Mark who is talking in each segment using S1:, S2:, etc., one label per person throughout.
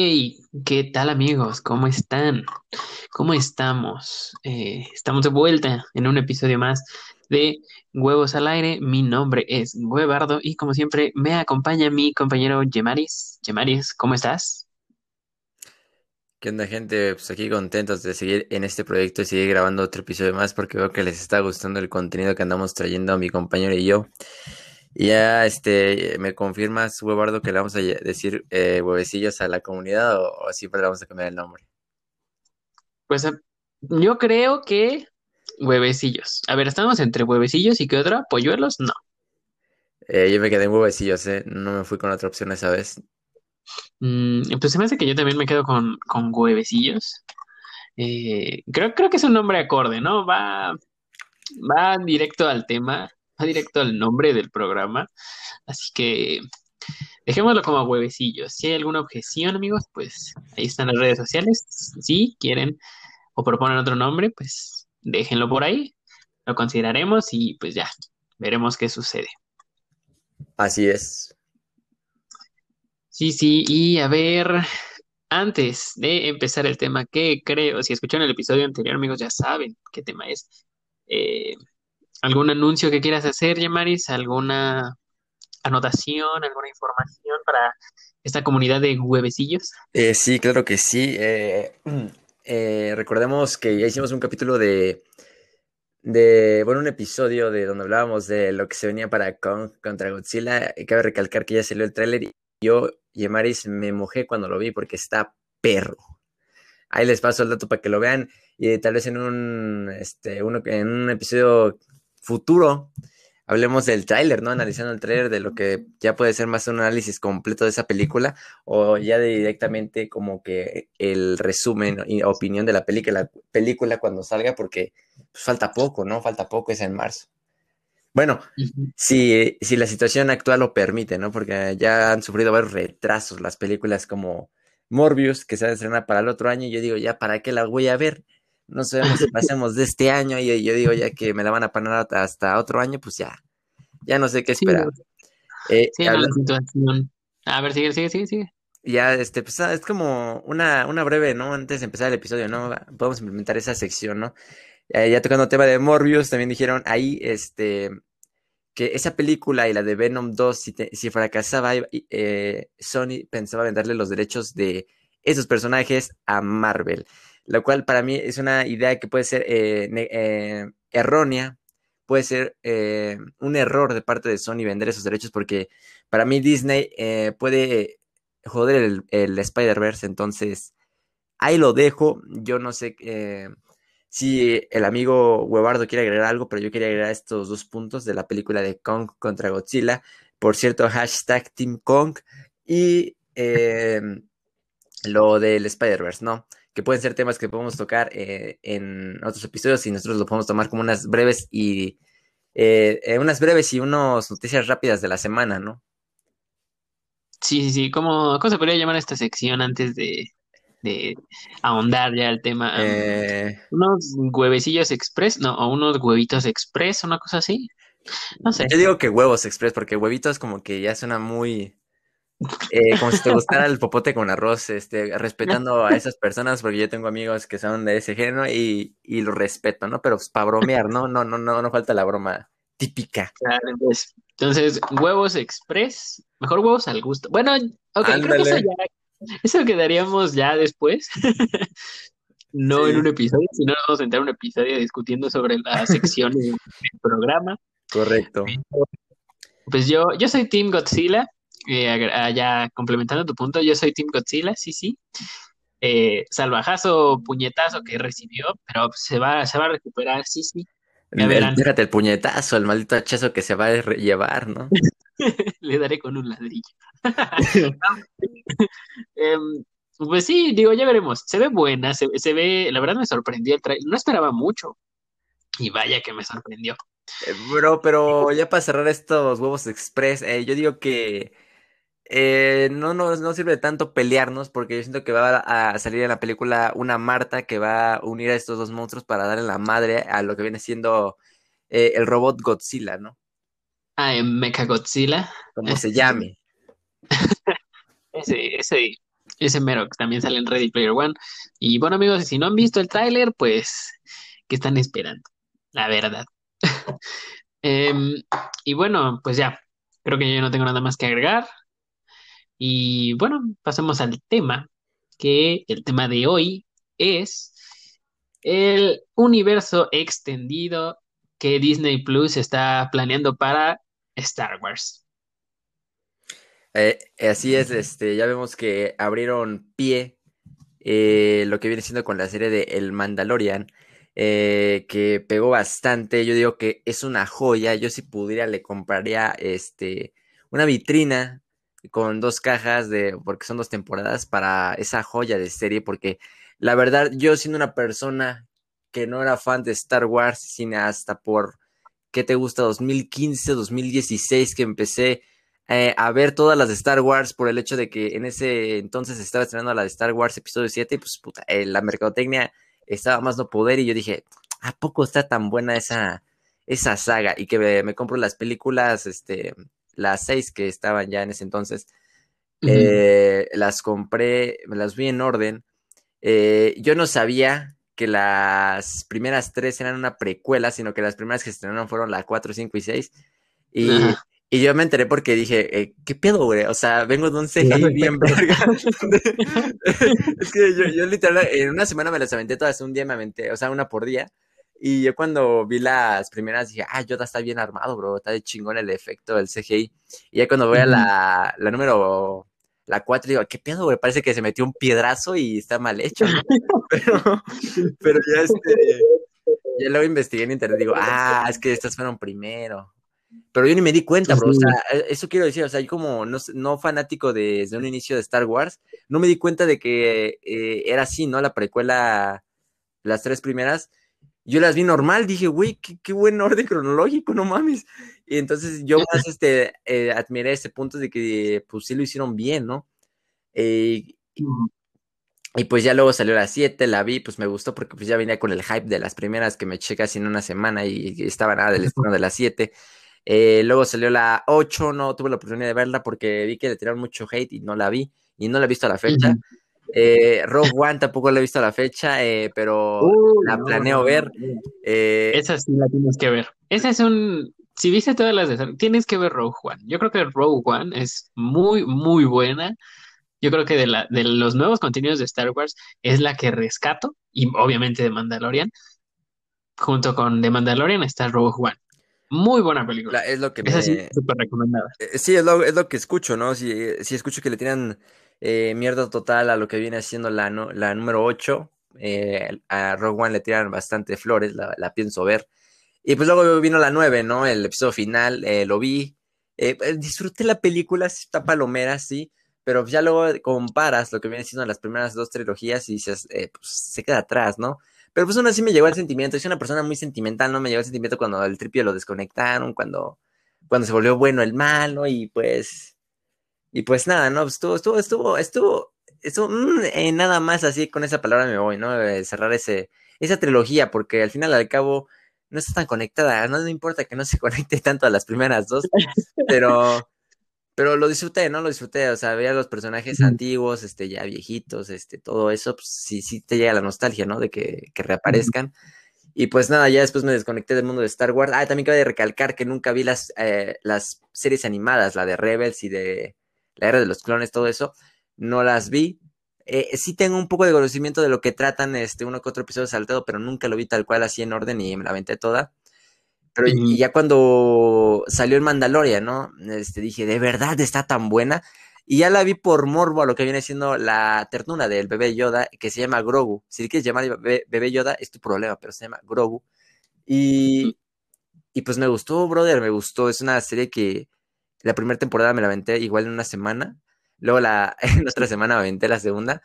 S1: Hey, ¿qué tal amigos? ¿Cómo están? ¿Cómo estamos? Eh, estamos de vuelta en un episodio más de Huevos al Aire. Mi nombre es Huevardo y como siempre me acompaña mi compañero Yemaris. Yemaris, ¿cómo estás?
S2: ¿Qué onda, gente? Pues aquí contentos de seguir en este proyecto y seguir grabando otro episodio más porque veo que les está gustando el contenido que andamos trayendo a mi compañero y yo. Ya, este, ¿me confirmas, Huevardo, que le vamos a decir eh, huevecillos a la comunidad o, siempre le vamos a cambiar el nombre?
S1: Pues eh, yo creo que huevecillos. A ver, estamos entre huevecillos y qué otra, polluelos, no.
S2: Eh, yo me quedé en huevecillos, ¿eh? No me fui con otra opción esa vez.
S1: Mm, pues se me hace que yo también me quedo con, con huevecillos. Eh, creo, creo que es un nombre acorde, ¿no? Va, va directo al tema, va directo al nombre del programa. Así que dejémoslo como huevecillos. Si hay alguna objeción, amigos, pues ahí están las redes sociales. Si quieren o proponen otro nombre, pues déjenlo por ahí. Lo consideraremos y pues ya, veremos qué sucede.
S2: Así es.
S1: Sí, sí, y a ver, antes de empezar el tema, que creo, si escucharon el episodio anterior, amigos, ya saben qué tema es. Eh, ¿algún anuncio que quieras hacer, Yamaris? ¿Alguna anotación, alguna información para esta comunidad de huevecillos?
S2: Eh, sí, claro que sí. Eh, recordemos que ya hicimos un capítulo de, de, bueno, un episodio de donde hablábamos de lo que se venía para Kong contra Godzilla. Cabe recalcar que ya salió el tráiler y yo y Maris me mojé cuando lo vi porque está perro. Ahí les paso el dato para que lo vean y tal vez en un, este, uno, en un episodio futuro hablemos del tráiler, ¿no? Analizando el tráiler de lo que ya puede ser más un análisis completo de esa película o ya directamente como que el resumen y opinión de la película, la película cuando salga porque pues, falta poco, ¿no? Falta poco, es en marzo. Bueno, si, si la situación actual lo permite, ¿no? Porque ya han sufrido varios retrasos las películas como Morbius, que se va a estrenar para el otro año, y yo digo, ya, ¿para qué la voy a ver? No sabemos si pasemos de este año, y yo digo, ya que me la van a poner hasta otro año, pues ya, ya no sé qué esperar.
S1: Eh, sí, la situación. A ver, sigue, sigue, sigue, sigue.
S2: Ya, este, pues ah, es como una, una breve, ¿no? Antes de empezar el episodio, ¿no? Podemos implementar esa sección, ¿no? ya tocando el tema de Morbius, también dijeron ahí, este, que esa película y la de Venom 2, si, fracasaba, eh, Sony pensaba venderle los derechos de esos personajes a Marvel, lo cual para mí es una idea que puede ser eh, eh, errónea, puede ser un error de parte de Sony vender esos derechos porque para mí Disney puede joder el, el Spider-Verse, entonces ahí lo dejo, yo no sé si el amigo Huevardo quiere agregar algo, pero yo quería agregar estos dos puntos de la película de Kong contra Godzilla. Por cierto, hashtag Team Kong y lo del Spider-Verse, ¿no? Que pueden ser temas que podemos tocar eh, en otros episodios y nosotros lo podemos tomar como unas breves y eh, eh, unas breves y unas noticias rápidas de la semana, ¿no?
S1: Sí, sí, sí. ¿Cómo, ¿Cómo se podría llamar esta sección antes de, de ahondar ya el tema. Eh, unos huevecillos express, no, o unos huevitos express, una cosa así. No sé.
S2: Yo digo que huevos express, porque huevitos como que ya suena muy. Eh, como si te gustara el popote con arroz, este, respetando a esas personas, porque yo tengo amigos que son de ese género y, y lo respeto, ¿no? Pero pues, para bromear, ¿no? No, no, no, no falta la broma típica.
S1: Pues, entonces, huevos express, mejor huevos al gusto. Bueno, ok, creo que eso ya eso quedaríamos ya después. no en un episodio, sino vamos a entrar un episodio discutiendo sobre las secciones del programa.
S2: Correcto.
S1: Pues yo, yo soy Team Godzilla. Eh, ya complementando tu punto, yo soy Team Godzilla, sí, sí. Eh, salvajazo, puñetazo que recibió, pero se va, se va a recuperar, sí, sí.
S2: Fíjate el puñetazo, el maldito hachazo que se va a llevar, ¿no?
S1: Le daré con un ladrillo. Em, pues sí, digo, ya veremos. Se ve buena, se, ve, la verdad me sorprendió el trailer. No esperaba mucho. Y vaya que me sorprendió.
S2: Eh, bro, pero ya para cerrar estos huevos express, eh, yo digo que eh, no, no, no sirve de tanto pelearnos porque yo siento que va a salir en la película una Marta que va a unir a estos dos monstruos para darle la madre a lo que viene siendo el robot Godzilla, ¿no?
S1: Ah, Mecha Godzilla.
S2: Como se llame.
S1: ese, ese Ese mero que también sale en Ready Player One. Y bueno, amigos, si no han visto el tráiler, pues, ¿qué están esperando? La verdad. Em, y bueno, pues ya, creo que yo no tengo nada más que agregar. Y bueno, pasemos al tema, que el tema de hoy es el universo extendido que Disney Plus está planeando para Star Wars.
S2: Eh, así es, este, ya vemos que abrieron pie eh, lo que viene siendo con la serie de El Mandalorian, eh, que pegó bastante. Yo digo que es una joya. Yo si pudiera le compraría este una vitrina con dos cajas de, porque son dos temporadas para esa joya de serie, porque la verdad, yo siendo una persona que no era fan de Star Wars, sino hasta por, ¿qué te gusta? 2015, 2016, que empecé eh, a ver todas las de Star Wars por el hecho de que en ese entonces estaba estrenando la de Star Wars episodio 7 y pues puta, eh, la mercadotecnia estaba más no poder y yo dije, ¿a poco está tan buena esa, esa saga? Y que me, compro las películas, este, las seis que estaban ya en ese entonces, eh, las compré, me las vi en orden. yo no sabía que las primeras tres eran una precuela, sino que las primeras que se estrenaron fueron la 4, 5 y 6. Y, y yo me enteré porque dije, eh, ¿qué pedo, güey? O sea, vengo de un CGI bien verga. es que yo, yo literal, en una semana me las aventé todas, un día me aventé, o sea, una por día. Y yo cuando vi las primeras dije, ah, Yoda está bien armado, bro, está de chingón el efecto del CGI. Y ya cuando voy a la, la número, la 4, digo, ¿qué pedo, güey? Parece que se metió un piedrazo y está mal hecho. pero, pero ya este, ya luego investigué en internet, digo, ah, es que estas fueron primero. Pero yo ni me di cuenta, bro. O sea, e, eso quiero decir, o sea, yo como no, no fanático desde un inicio de Star Wars, no me di cuenta de que eh, era así, ¿no? La precuela, las tres primeras, yo las vi normal, dije, güey, qué, buen orden cronológico, no mames. Y entonces yo más este, eh, admiré ese punto de que, pues sí lo hicieron bien, ¿no? Eh, y, pues ya luego salió la 7, la vi, pues me gustó porque pues ya venía con el hype de las primeras que me eché casi en una semana y, estaba nada del estreno de la 7. Eh, luego salió la 8, no tuve la oportunidad de verla porque vi que le tiraron mucho hate y no la vi. Y no la he visto a la fecha. Eh, Rogue One tampoco la he visto a la fecha, eh, pero uh, la planeo ver.
S1: Eh, Esa sí la tienes que ver. Esa es un. Si viste todas las de. Tienes que ver Rogue One. Yo creo que Rogue One es muy, muy buena. Yo creo que de, la, de los nuevos contenidos de Star Wars es la que rescato. Y obviamente de Mandalorian. Junto con The Mandalorian está Rogue One. Muy buena película.
S2: es lo que
S1: me... sí, súper recomendada.
S2: Sí, es lo, es lo que escucho, ¿no? Si, si escucho que le tiran eh, mierda total a lo que viene haciendo la, la número 8. Eh, a Rogue One le tiran bastante flores, la, pienso ver. Y pues luego vino la 9, ¿no? El episodio final, lo vi. Disfruté la película, está palomera, sí. Pero ya luego comparas lo que viene siendo las primeras dos trilogías y dices, pues se queda atrás, ¿no? Pero pues aún así me llegó el sentimiento. Soy una persona muy sentimental, ¿no? Me llegó el sentimiento cuando el tripio lo desconectaron, cuando, cuando se volvió bueno el malo, y pues. Y pues nada, ¿no? Estuvo, estuvo, estuvo, estuvo, estuvo mm, eh, nada más así con esa palabra me voy, ¿no? cerrar ese, esa trilogía, porque al final al cabo no está tan conectada, no, no importa que no se conecte tanto a las primeras dos, pero pero lo disfruté, ¿no? Lo disfruté, o sea, veía los personajes antiguos, este, ya viejitos, este, todo eso, pues sí, sí te llega la nostalgia, ¿no? De que, reaparezcan. Y pues nada, ya después me desconecté del mundo de Star Wars. Ah, también cabe de recalcar que nunca vi las, eh, las series animadas, la de Rebels y de la Era de los Clones, todo eso. No las vi. Eh, sí tengo un poco de conocimiento de lo que tratan, este, uno que otro episodio saltado, pero nunca lo vi tal cual así en orden y me la aventé toda. Pero y ya cuando salió el Mandalorian, ¿no? Este, dije, de verdad está tan buena. Y ya la vi por morbo a lo que viene siendo la ternura del bebé Yoda, que se llama Grogu. Si quieres llamar bebé, Yoda, es tu problema, pero se llama Grogu. Y, y pues me gustó, brother, me gustó. Es una serie que la primera temporada me la aventé igual en una semana. Luego la, en otra semana me aventé la segunda.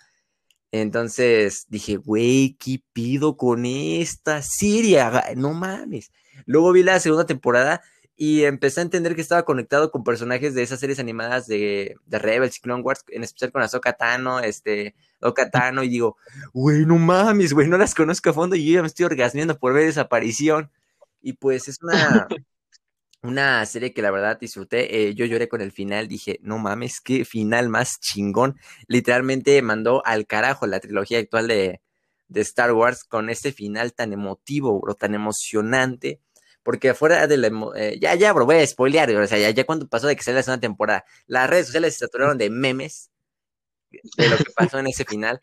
S2: Entonces dije, güey, ¿qué pido con esta serie? No mames. Luego vi la segunda temporada y empecé a entender que estaba conectado con personajes de esas series animadas de, de Rebels y Clone Wars, en especial con Ahsoka Tano, este, Oka Tano, y digo, güey, no mames, güey, no las conozco a fondo y yo ya me estoy orgasmeando por ver esa aparición. Y pues es una, una serie que la verdad disfruté. Eh, yo lloré con el final. Dije, no mames, qué final más chingón. Literalmente mandó al carajo la trilogía actual de, de Star Wars con este final tan emotivo, bro, tan emocionante. Porque afuera de la. Eh, ya, ya, bro, voy a spoilear. O sea, ya, ya cuando pasó de que saliera la segunda temporada, las redes sociales se saturaron de memes de lo que pasó en ese final.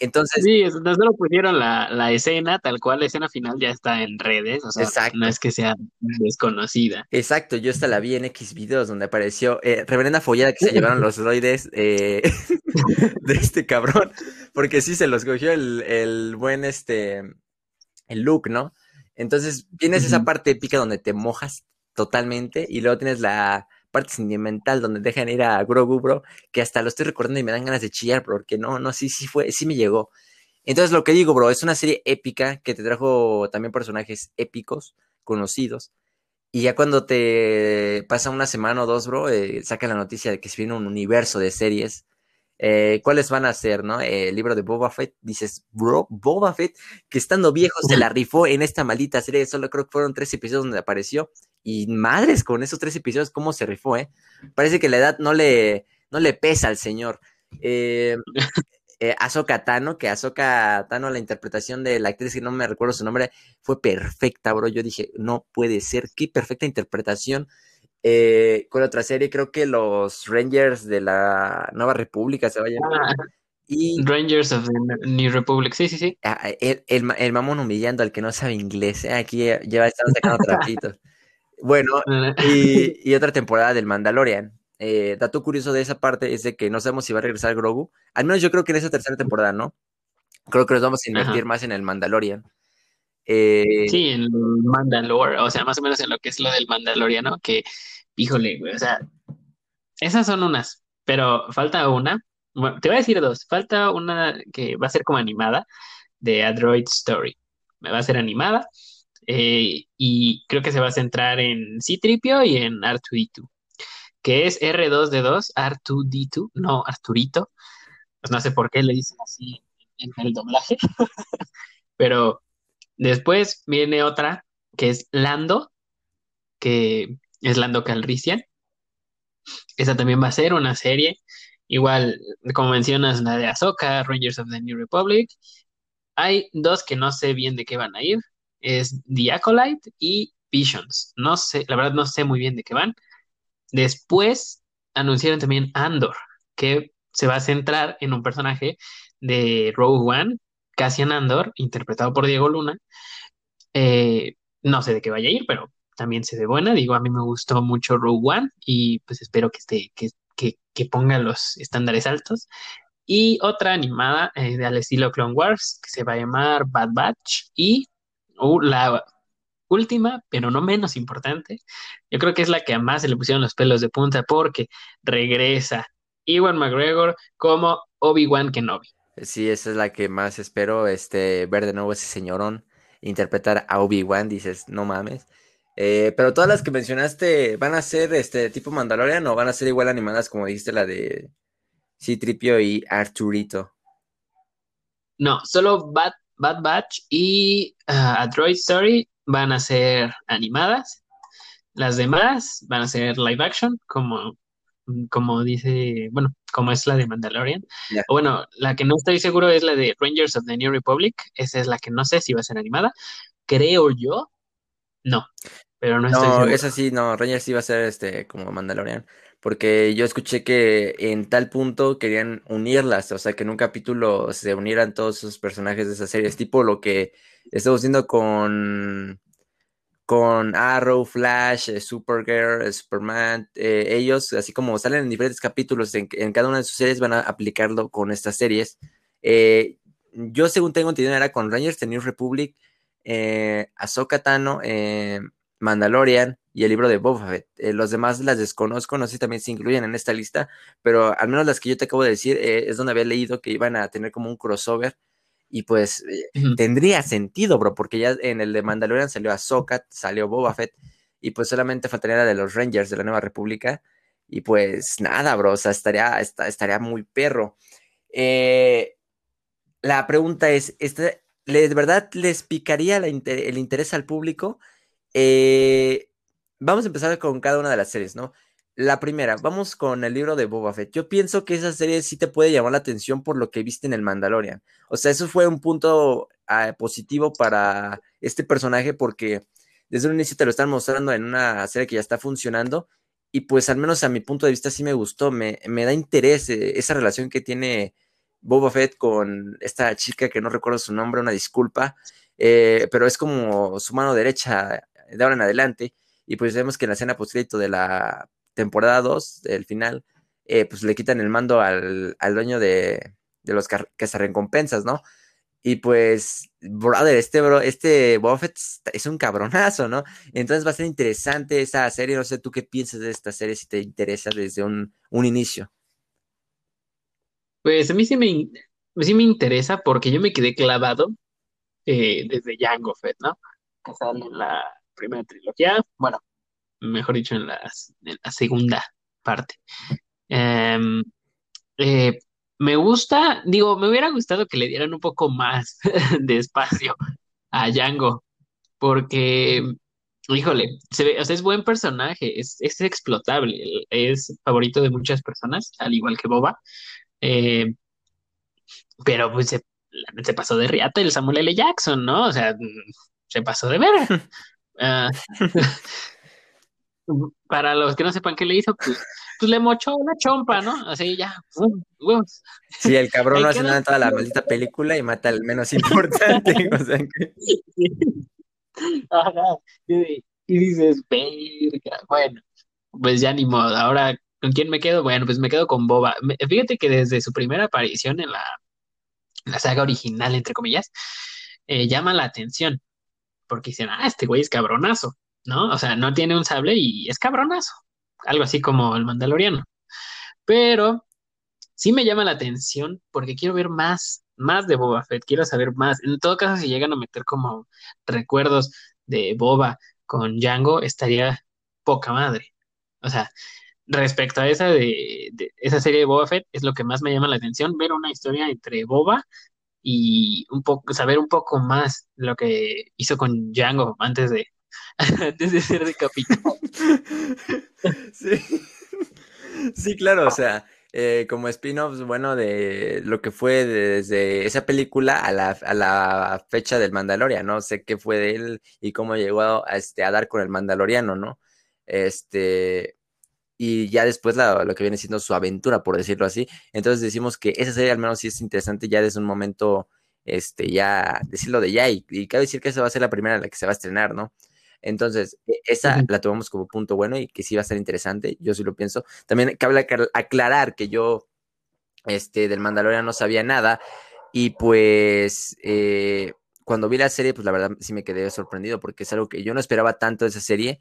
S2: Entonces.
S1: Sí, no solo pusieron la, la, escena, tal cual la escena final ya está en redes, o sea, exacto. no es que sea desconocida.
S2: Exacto, yo hasta la vi en X videos donde apareció eh, Reverenda Follada que se llevaron los droides eh, de este cabrón, porque sí se los cogió el, el buen este, el look, ¿no? Entonces, tienes esa parte épica donde te mojas totalmente y luego tienes la parte sentimental donde dejan ir a Grogu, bro, que hasta lo estoy recordando y me dan ganas de chillar, bro, porque no, no, sí, sí fue, sí me llegó. Entonces, lo que digo, bro, es una serie épica que te trajo también personajes épicos, conocidos. Y ya cuando te pasa una semana o dos, bro, eh, saca la noticia de que se viene un universo de series eh, ¿Cuáles van a ser, no? Eh, el libro de Boba Fett, dices, bro, Boba Fett, que estando viejo se la rifó en esta maldita serie, solo creo que fueron tres episodios donde apareció, y madres, con esos tres episodios, ¿cómo se rifó, eh? Parece que la edad no le, no le pesa al señor. Eh, eh, Ahsoka Tano, que Ahsoka Tano, la interpretación de la actriz, que no me recuerdo su nombre, fue perfecta, bro. Yo dije, no puede ser, qué perfecta interpretación eh, con otra serie, creo que los Rangers de la Nueva República se vayan. Ah,
S1: y, Rangers of the New Republic, sí, sí, sí.
S2: Ah, el, el, mamón humillando al que no sabe inglés, ¿eh? aquí lleva estando sacando trapitos. Bueno, y, y, otra temporada del Mandalorian. Eh, dato curioso de esa parte es de que no sabemos si va a regresar Grogu. Al menos yo creo que en esa tercera temporada, ¿no? Creo que nos vamos a invertir más en el Mandalorian.
S1: Eh, sí, en Mandalore, o sea, más o menos en lo que es lo del Mandaloriano, que, híjole, güey, o sea, esas son unas, pero falta una, bueno, te voy a decir dos, falta una que va a ser como animada de Android Story, me va a ser animada, eh, y creo que se va a centrar en C-Tripio y en R2D2, que es R2D2, R2D2, no Arturito, pues no sé por qué le dicen así en el doblaje, pero Después viene otra que es Lando, que es Lando Calrissian. Esa también va a ser una serie. Igual, como mencionas, la de Ahsoka, Rangers of the New Republic. Hay dos que no sé bien de qué van a ir. Es The Acolyte y Visions. No sé, la verdad no sé muy bien de qué van. Después anunciaron también Andor, que se va a centrar en un personaje de Rogue One, Cassian Andor, interpretado por Diego Luna. Eh, no sé de qué vaya a ir, pero también se ve buena. Digo, a mí me gustó mucho Rogue One y pues espero que, esté, que, que, ponga los estándares altos. Y otra animada eh, al estilo Clone Wars que se va a llamar Bad Batch. Y uh, la última, pero no menos importante, yo creo que es la que a más se le pusieron los pelos de punta porque regresa Iwan McGregor como Obi-Wan Kenobi.
S2: Sí, esa es la que más espero, este, ver de nuevo ese señorón interpretar a Obi-Wan, dices, no mames. Eh, pero todas las que mencionaste, ¿van a ser este tipo Mandalorian o van a ser igual animadas como dijiste la de Citripio y Arturito?
S1: No, solo Bad, Bad Batch y uh, Droid Story van a ser animadas. Las demás van a ser live action, como como dice, bueno, como es la de Mandalorian. O bueno, la que no estoy seguro es la de Rangers of the New Republic. Esa es la que no sé si va a ser animada. Creo yo, no. Pero no estoy no, seguro.
S2: esa sí, no, Rangers sí va a ser este como Mandalorian. Porque yo escuché que en tal punto querían unirlas, o sea, que en un capítulo se unieran todos esos personajes de esa serie. Es tipo lo que estamos viendo con con Arrow, Flash, eh, Supergirl, eh, Superman, eh, ellos, así como salen en diferentes capítulos en, cada una de sus series, van a aplicarlo con estas series. yo, según tengo entendido, era con Rangers, The New Republic, Ahsoka Tano, Mandalorian y el libro de Boba Fett. los demás las desconozco, no sé si también se incluyen en esta lista, pero al menos las que yo te acabo de decir es donde había leído que iban a tener como un crossover y pues eh, tendría sentido, bro, porque ya en el de Mandalorian salió Ahsoka, salió Boba Fett, y pues solamente faltaría la de los Rangers de la Nueva República. Y pues nada, bro, o sea, estaría, estaría muy perro. Eh, la pregunta es, ¿este, ¿de verdad les picaría el interés al público? Eh, vamos a empezar con cada una de las series, ¿no? La primera, vamos con el libro de Boba Fett. Yo pienso que esa serie sí te puede llamar la atención por lo que viste en el Mandalorian. O sea, eso fue un punto ah, positivo para este personaje porque desde un inicio te lo están mostrando en una serie que ya está funcionando y pues al menos a mi punto de vista sí me gustó, me, me da interés eh, esa relación que tiene Boba Fett con esta chica que no recuerdo su nombre, una disculpa, eh, pero es como su mano derecha de ahora en adelante y pues vemos que en la escena post de la temporada 2, del final, eh, pues le quitan el mando al, al dueño de, de los recompensas, ¿no? Y pues, brother, este, bro, este Buffett es un cabronazo, ¿no? Entonces va a ser interesante esa serie. No sé tú qué piensas de esta serie, si te interesa desde un, un inicio.
S1: Pues a mí sí me, sí me interesa porque yo me quedé clavado eh, desde Jango Fett, ¿no? Que sale en la primera trilogía, bueno, mejor dicho, en la, segunda parte. Em, eh, me gusta, digo, me hubiera gustado que le dieran un poco más de espacio a Django, porque, híjole, se ve, es buen personaje, es, es explotable, es favorito de muchas personas, al igual que Boba, eh, pero pues se, se, pasó de riata el Samuel L. Jackson, ¿no? O sea, se pasó de ver. Ah, para los que no sepan qué le hizo, pues pues le mochó una chompa, ¿no? Así ya.
S2: Sí, el cabrón no hace nada en toda la maldita película y mata al menos importante. o sea que...
S1: Ajá. Y, dices, verga. Bueno, pues ya ni modo. Ahora, ¿con quién me quedo? Bueno, pues me quedo con Boba. Fíjate que desde su primera aparición en la, la saga original, entre comillas, eh, llama la atención. Porque dicen, ah, este güey es cabronazo, ¿no? O sea, no tiene un sable y es cabronazo algo así como el Mandaloriano. Pero sí me llama la atención porque quiero ver más, más de Boba Fett, quiero saber más. En todo caso, si llegan a meter como recuerdos de Boba con Django, estaría poca madre. O sea, respecto a esa de, esa serie de Boba Fett, es lo que más me llama la atención, ver una historia entre Boba y un poco, saber un poco más lo que hizo con Django antes de, antes de ser decapitado.
S2: sí. sí, claro, o sea, eh, como spin-offs, bueno, de lo que fue desde esa película a la, a la, fecha del Mandalorian, ¿no? Sé qué fue de él y cómo llegó a, este, a dar con el Mandaloriano, ¿no? Este, y ya después lo que viene siendo su aventura, por decirlo así. Entonces decimos que esa serie al menos sí es interesante ya desde un momento, este, ya, decirlo de ya, y, y cabe decir que esa va a ser la primera en la que se va a estrenar, ¿no? Entonces, e, esa la tomamos como punto bueno y que sí va a ser interesante, yo sí lo pienso. También cabe aclarar que yo, este, del Mandalorian no sabía nada y pues eh, cuando vi la serie, pues la verdad sí me quedé sorprendido porque es algo que yo no esperaba tanto de esa serie,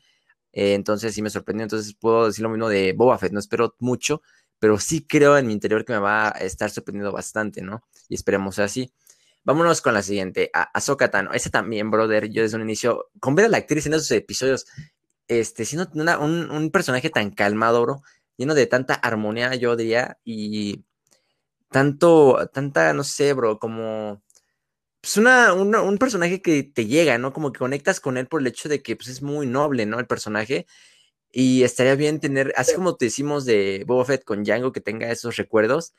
S2: eh, entonces sí me sorprendió, entonces puedo decir lo mismo de Boba Fett, no espero mucho, pero sí creo en mi interior que me va a estar sorprendiendo bastante, ¿no? Y esperemos así. Vámonos con la siguiente, a Ahsoka Tano. Esa también, brother, yo desde un inicio, con ver a la actriz en esos episodios, este, siendo un, personaje tan calmado, bro, lleno de tanta armonía, yo diría, y tanto, tanta, no sé, bro, como pues una, un personaje que te llega, ¿no? Como que conectas con él por el hecho de que pues, es muy noble, ¿no? El personaje. Y estaría bien tener, así como te decimos de Boba Fett con Django, que tenga esos recuerdos,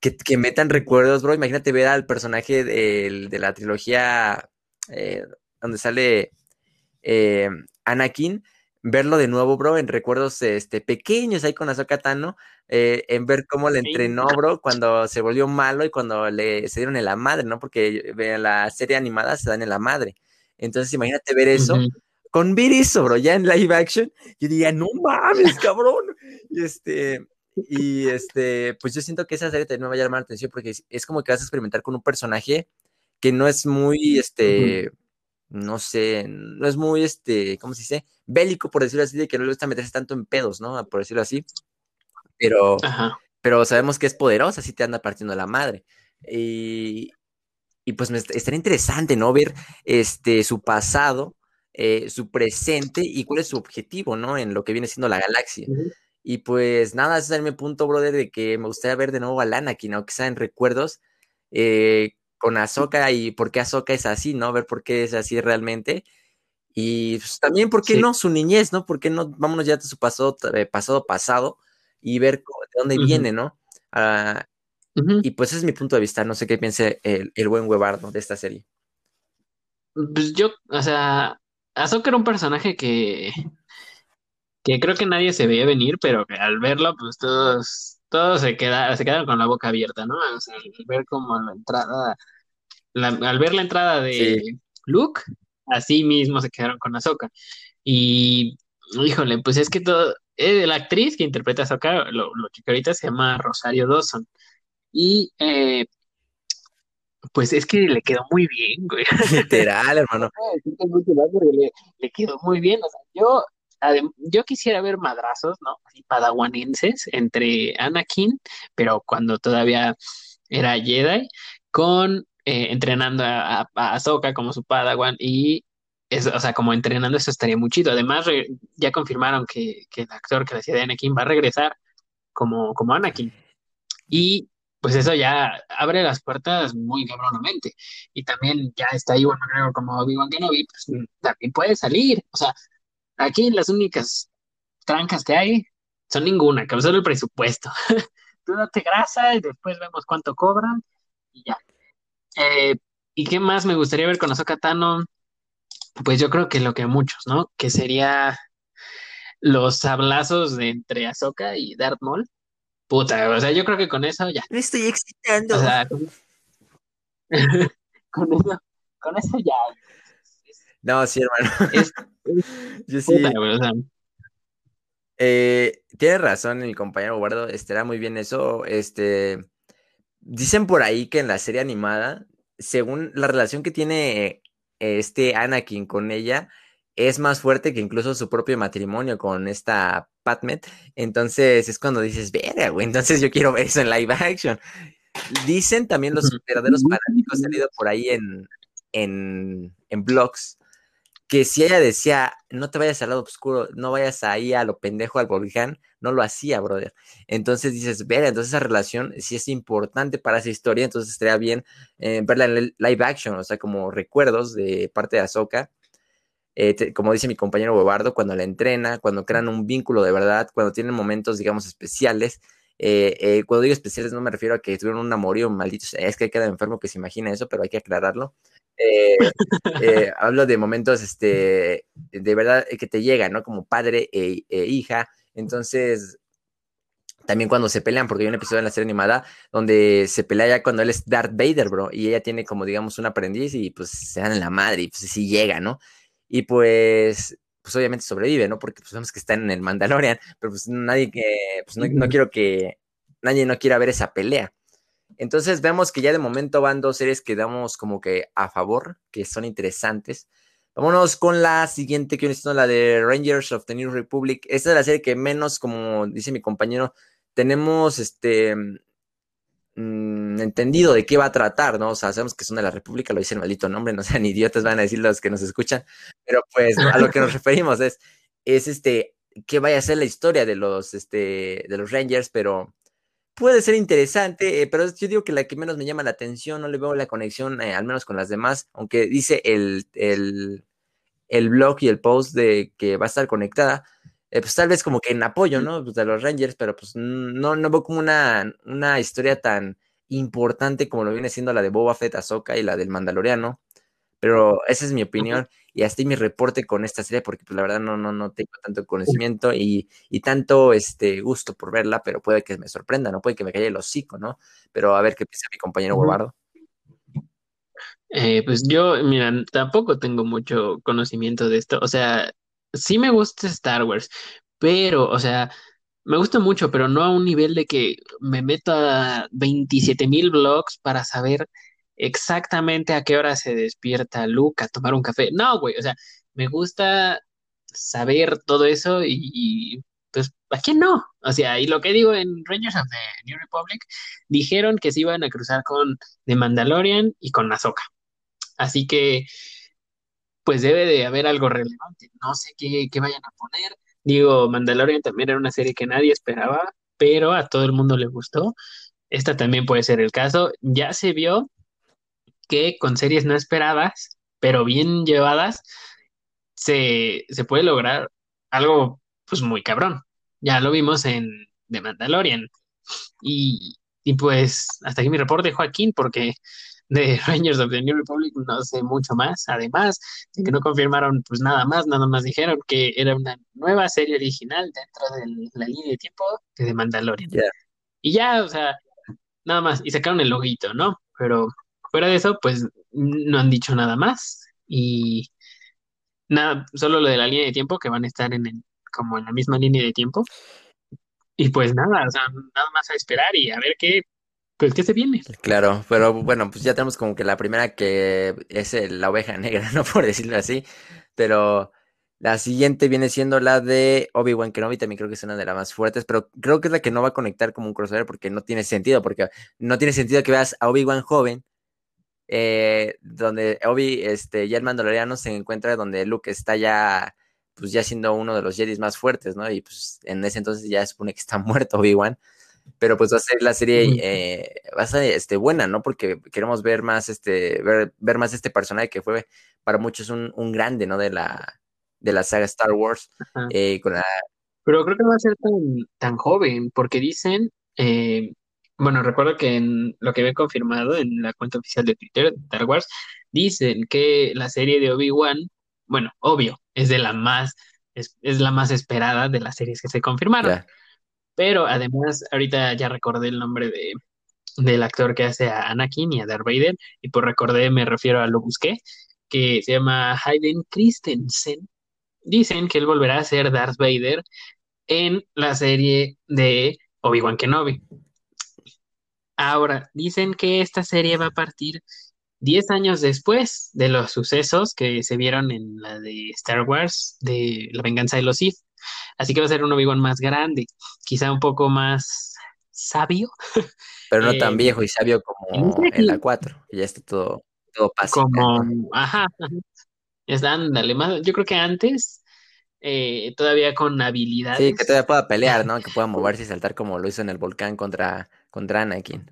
S2: que, metan recuerdos, bro. Imagínate ver al personaje de, de la trilogía eh, donde sale eh, Anakin, verlo de nuevo, bro, en recuerdos este, pequeños ahí con Ahsoka Tano, eh, en ver cómo le entrenó, bro, cuando se volvió malo y cuando le se dieron en la madre, ¿no? Porque en la serie animada se dan en la madre. Entonces, imagínate ver eso. Con ver eso, bro, ya en live action, yo diría, no mames, cabrón. Y este, y este, pues yo siento que esa serie también me va a llamar la atención porque es, como que vas a experimentar con un personaje que no es muy, este, no sé, no es muy, este, ¿cómo se dice? Bélico, por decirlo así, de que no le gusta meterse tanto en pedos, ¿no? Por decirlo así. Pero, pero sabemos que es poderosa, así te anda partiendo la madre. Y, y pues me, estaría interesante, ¿no? Ver este, su pasado, eh, su presente y cuál es su objetivo, ¿no? En lo que viene siendo la galaxia. Y pues nada, ese es mi punto, brother, de que me gustaría ver de nuevo a Lanakin, aunque sea en recuerdos, eh, con Ahsoka y por qué Ahsoka es así, ¿no? Ver por qué es así realmente. Y pues, también, ¿por qué no? Su niñez, ¿no? ¿Por qué no? Vámonos ya de su pasado, pasado, pasado y ver de dónde viene, ¿no? Ah, y pues ese es mi punto de vista. No sé qué piense el, el buen huevardo de esta serie.
S1: Pues yo, o sea, Ahsoka era un personaje que, que creo que nadie se veía venir, pero que al verlo, pues todos, todos se, queda, se quedaron con la boca abierta, ¿no? O sea, al ver como la entrada, al ver la entrada de Luke, así mismo se quedaron con Ahsoka. Y, híjole, pues es que todo, eh, la actriz que interpreta a Ahsoka, lo, lo que ahorita se llama Rosario Dawson. Y eh, pues es que le quedó muy bien, güey.
S2: Literal, hermano.
S1: le, le quedó muy bien. O sea, yo, yo quisiera ver madrazos, ¿no? Así padawanenses entre Anakin, pero cuando todavía era Jedi, con eh, entrenando a, a, Ahsoka como su padawan y eso, o sea, como entrenando eso estaría muy chido. Además, ya confirmaron que, que, el actor que le hacía de Anakin va a regresar como, como Anakin. Y pues eso ya abre las puertas muy cabronamente. Y también ya está ahí bueno, como Obi-Wan Kenobi, pues también puede salir. O sea, aquí las únicas trancas que hay son ninguna, que solo el presupuesto. Tú date grasa y después vemos cuánto cobran y ya. Eh, ¿Y qué más me gustaría ver con Ahsoka Tano? Pues yo creo que lo que muchos, ¿no? Que sería los sablazos de entre Ahsoka y Darth Maul Puta, o sea, yo creo que con eso ya.
S2: Me estoy excitando.
S1: O sea, con, eso, con eso ya.
S2: No, sí, hermano. yo sí. eh, tiene razón mi compañero Guardo, estará muy bien eso. Este, dicen por ahí que en la serie animada, según la relación que tiene este Anakin con ella, es más fuerte que incluso su propio matrimonio con esta Patmet. Entonces es cuando dices, verga, güey, entonces yo quiero ver eso en live action. Dicen también los verdaderos fanáticos salido por ahí en, en, en blogs que si ella decía, no te vayas al lado oscuro, no vayas ahí a lo pendejo al volcán, no lo hacía, brother. Entonces dices, ver, entonces esa relación sí es importante para esa historia, entonces estaría bien eh, verla en live action, o sea, como recuerdos de parte de Ahsoka eh, como dice mi compañero Bobardo, cuando la entrena, cuando crean un vínculo de verdad, cuando tienen momentos, digamos, especiales. Eh, eh, cuando digo especiales no me refiero a que tuvieron un amorío maldito, es que queda enfermo que se imagina eso, pero hay que aclararlo. hablo de momentos, este, de verdad, que te llegan, ¿no? Como padre e, e, hija. Entonces, también cuando se pelean, porque hay un episodio en la serie animada donde se pelea ya cuando él es Darth Vader, bro, y ella tiene como, digamos, un aprendiz y pues se dan en la madre y pues sí llega, ¿no? y pues, pues obviamente sobrevive, ¿no? Porque pues sabemos que está en el Mandalorian, pero pues nadie que, pues no, quiero que, nadie no quiera ver esa pelea. Entonces vemos que ya de momento van dos series que damos como que a favor, que son interesantes. Vámonos con la siguiente que es la de Rangers of the New Republic. Esta es la serie que menos, como dice mi compañero, tenemos este Mm, entendido de qué va a tratar, ¿no? O sea, sabemos que son de la República, lo dice el maldito nombre, no sean idiotas, van a decir los que nos escuchan, pero pues a lo que nos referimos es, es este, que vaya a ser la historia de los, este, de los Rangers, pero puede ser interesante, eh, pero yo digo que la que menos me llama la atención, no le veo la conexión, eh, al menos con las demás, aunque dice el, el, el blog y el post de que va a estar conectada, eh, pues tal vez como que en apoyo, ¿no? Pues de los Rangers, pero pues no, no veo como una, una historia tan importante como lo viene siendo la de Boba Fett, Ahsoka y la del Mandaloriano. Pero esa es mi opinión y hasta mi reporte con esta serie porque pues la verdad no, no, no tengo tanto conocimiento y, y, tanto este gusto por verla, pero puede que me sorprenda, ¿no? Puede que me calle el hocico, ¿no? Pero a ver qué piensa mi compañero Bobardo.
S1: Eh, pues yo, mira, tampoco tengo mucho conocimiento de esto. O sea, sí me gusta Star Wars, pero, o sea, me gusta mucho, pero no a un nivel de que me meto a 27 mil blogs para saber exactamente a qué hora se despierta Luke a tomar un café. No, güey, o sea, me gusta saber todo eso y, pues, ¿a quién no? O sea, y lo que digo en Rangers of the New Republic, dijeron que se iban a cruzar con The Mandalorian y con Ahsoka. Así que pues debe de haber algo relevante. No sé qué, vayan a poner. Digo, Mandalorian también era una serie que nadie esperaba, pero a todo el mundo le gustó. Esta también puede ser el caso. Ya se vio que con series no esperadas, pero bien llevadas, se, se puede lograr algo pues muy cabrón. Ya lo vimos en The Mandalorian. Y, y pues hasta aquí mi reporte, Joaquín, porque de Rangers of the New Republic no sé mucho más. Además de que no confirmaron pues nada más, nada más dijeron que era una nueva serie original dentro de la línea de tiempo de The Mandalorian. Y ya, o sea, nada más. Y sacaron el loguito, ¿no? Pero fuera de eso, pues no han dicho nada más. Y nada, solo lo de la línea de tiempo, que van a estar en el, como en la misma línea de tiempo. Y pues nada, o sea, nada más a esperar y a ver qué, pues qué se viene.
S2: Claro, pero bueno, pues ya tenemos como que la primera que es la oveja negra, ¿no? Por decirlo así. Pero la siguiente viene siendo la de Obi-Wan Kenobi, también creo que es una de las más fuertes, pero creo que es la que no va a conectar como un crossover porque no tiene sentido, porque no tiene sentido que veas a Obi-Wan joven, eh, donde Obi, este, ya el mandaloriano se encuentra donde Luke está ya, pues ya siendo uno de los Jedi más fuertes, ¿no? Y pues en ese entonces ya supone que está muerto Obi-Wan, pero pues va a ser la serie, eh, va a ser este, buena, ¿no? Porque queremos ver más este, ver, ver más este personaje que fue para muchos un, un grande, ¿no? De la de la saga Star Wars. Eh, con la...
S1: Pero creo que no va a ser tan, tan joven, porque dicen, eh, bueno, recuerdo que en lo que había confirmado en la cuenta oficial de Twitter de Star Wars, dicen que la serie de Obi-Wan, bueno, obvio, es de la más, es, la más esperada de las series que se confirmaron. Pero además, ahorita ya recordé el nombre de, del actor que hace a Anakin y a Darth Vader, y por recordé me refiero a lo busqué, que se llama Hayden Christensen, dicen que él volverá a ser Darth Vader en la serie de Obi-Wan Kenobi. Ahora, dicen que esta serie va a partir 10 años después de los sucesos que se vieron en la de Star Wars, de La venganza de los Sith. Así que va a ser un Obi-Wan más grande, quizá un poco más sabio.
S2: Pero no tan eh, viejo y sabio como en la 4, que ya está todo, todo
S1: Como, ajá, ándale, más, yo creo que antes, eh, todavía con habilidades.
S2: Sí, que todavía pueda pelear, ¿no? Que pueda moverse y saltar como lo hizo en el volcán contra, contra Anakin.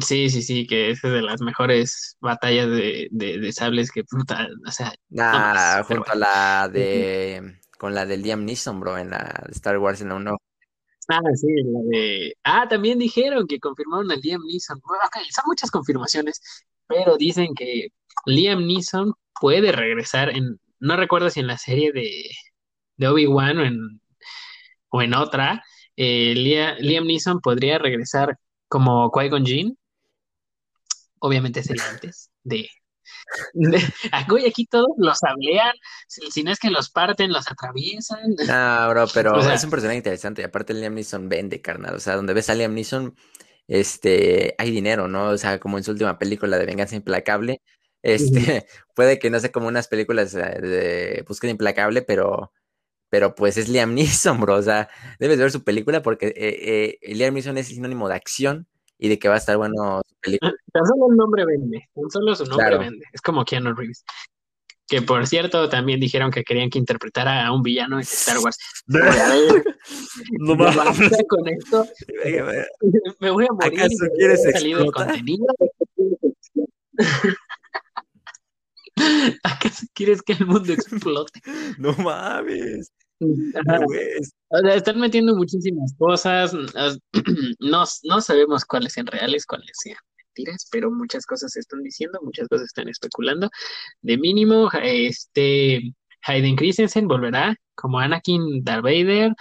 S1: Sí, sí, sí, que es de las mejores batallas de, de, sables que puta, o sea.
S2: Ah, junto a la de. con la del Liam Neeson, bro, en la de Star Wars en la 1.
S1: Ah, sí, la de. Ah, también dijeron que confirmaron a Liam Neeson. ok, son muchas confirmaciones, pero dicen que Liam Neeson puede regresar en, no recuerdo si en la serie de, de Obi-Wan o en, o en otra, eh, Liam, Neeson podría regresar como Qui-Gon Jinn. Obviamente sería antes de, aquí todos los hablean, si, no es que los parten, los atraviesan.
S2: Ah, bro, pero es un personaje interesante. Y aparte Liam Neeson vende, carnal. O sea, donde ves a Liam Neeson, este, hay dinero, ¿no? O sea, como en su última película de Venganza Implacable, este, puede que no sea como unas películas eh, de búsqueda implacable, pero, pero pues es Liam Neeson, bro. O sea, debes ver su película porque eh, eh, Liam Neeson es sinónimo de acción y de que va a estar bueno su película.
S1: Tan solo el nombre vende, tan solo su nombre vende. Es como Keanu Reeves. Que por cierto, también dijeron que querían que interpretara a un villano en Star Wars. no me con esto. Me voy a morir.
S2: ¿Acaso quieres explotar?
S1: ¿Acaso quieres que el mundo explote?
S2: no mames.
S1: O sea, están metiendo muchísimas cosas. No, no sabemos cuáles sean reales, cuáles sean mentiras, pero muchas cosas se están diciendo, muchas cosas están especulando. De mínimo, este Hayden Christensen volverá como Anakin Darth Vader,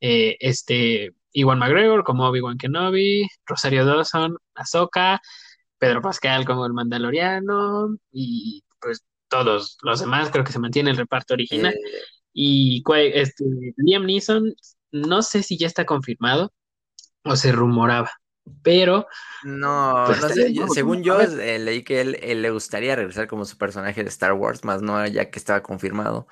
S1: eh, este Iwan McGregor como Obi-Wan Kenobi, Rosario Dawson, Ahsoka, Pedro Pascal como el Mandaloriano y pues todos los demás creo que se mantiene el reparto original. Eh. Y este, Liam Neeson, no sé si ya está confirmado o se rumoraba, pero...
S2: No, pues, según yo eh, leí que él, le gustaría regresar como su personaje de Star Wars, más no ya que estaba confirmado.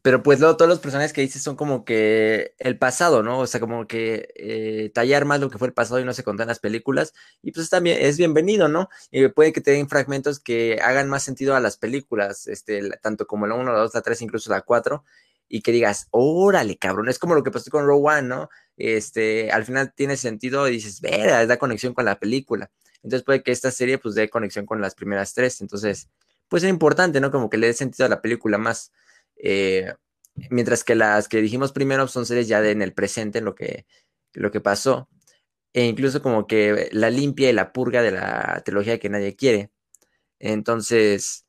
S2: Pero pues luego todos los personajes que dices son como que el pasado, ¿no? O sea, como que eh, tallar más lo que fue el pasado y no se contan las películas. Y pues también es bienvenido, ¿no? Y puede que te den fragmentos que hagan más sentido a las películas, este, tanto como la 1, la 2, la 3, incluso la 4. Y que digas, órale, cabrón, es como lo que pasó con Row One, ¿no? Este, al final tiene sentido y dices, verá, da conexión con la película. Entonces puede que esta serie pues dé conexión con las primeras tres. Entonces, pues es importante, ¿no? Como que le dé sentido a la película más. Eh, mientras que las que dijimos primero son series ya de en el presente, en lo que, lo que pasó. E incluso como que la limpia y la purga de la trilogía que nadie quiere. Entonces,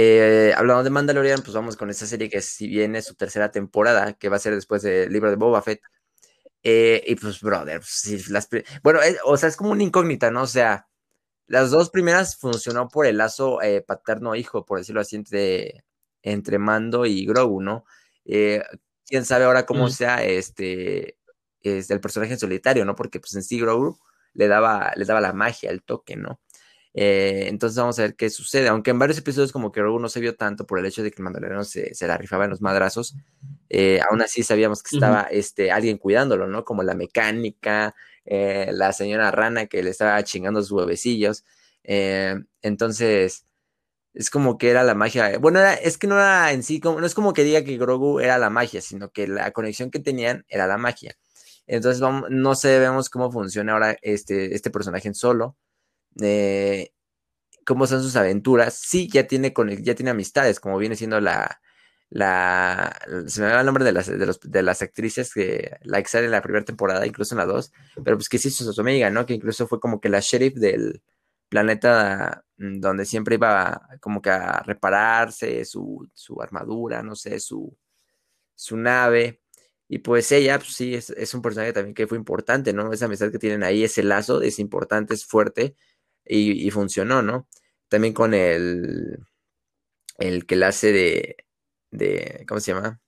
S2: eh, hablando de Mandalorian, pues vamos con esta serie que si viene su tercera temporada, que va a ser después del libro de Boba Fett. Eh, y pues, brother, pues, las, bueno, o sea, es como una incógnita, ¿no? O sea, las dos primeras funcionó por el lazo eh, paterno-hijo, por decirlo así, entre, entre Mando y Grogu, ¿no? Eh, quién sabe ahora cómo mm. sea este, este, el personaje en solitario, ¿no? Porque pues en sí Grogu le daba, le daba la magia, el toque, ¿no? Eh, entonces vamos a ver qué sucede. Aunque en varios episodios como que Grogu no se vio tanto por el hecho de que el mandaloriano se, se la rifaba en los madrazos, eh, aún así sabíamos que estaba este, alguien cuidándolo, ¿no? Como la mecánica, eh, la señora rana que le estaba chingando sus huevecillos. entonces, es como que era la magia. Bueno, es que no era en sí, como, no es como que diga que Grogu era la magia, sino que la conexión que tenían era la magia. Entonces, vamos, no sé, vemos cómo funciona ahora este, este personaje en solo. Eh, cómo son sus aventuras. Sí, ya tiene, con, ya tiene amistades, como viene siendo la, la, se me va el nombre de las, de, los, de las actrices que la sale en la primera temporada, incluso en la dos, pero pues que sí, su amiga, ¿no? Que incluso fue como que la sheriff del planeta mm, donde siempre iba como que a repararse su, su armadura, no sé, su, su nave. Y pues ella, pues sí, es, es, un personaje también que fue importante, ¿no? Esa amistad que tienen ahí, ese lazo es importante, es fuerte y, funcionó, ¿no? También con el, el que la hace de, de, ¿cómo se llama?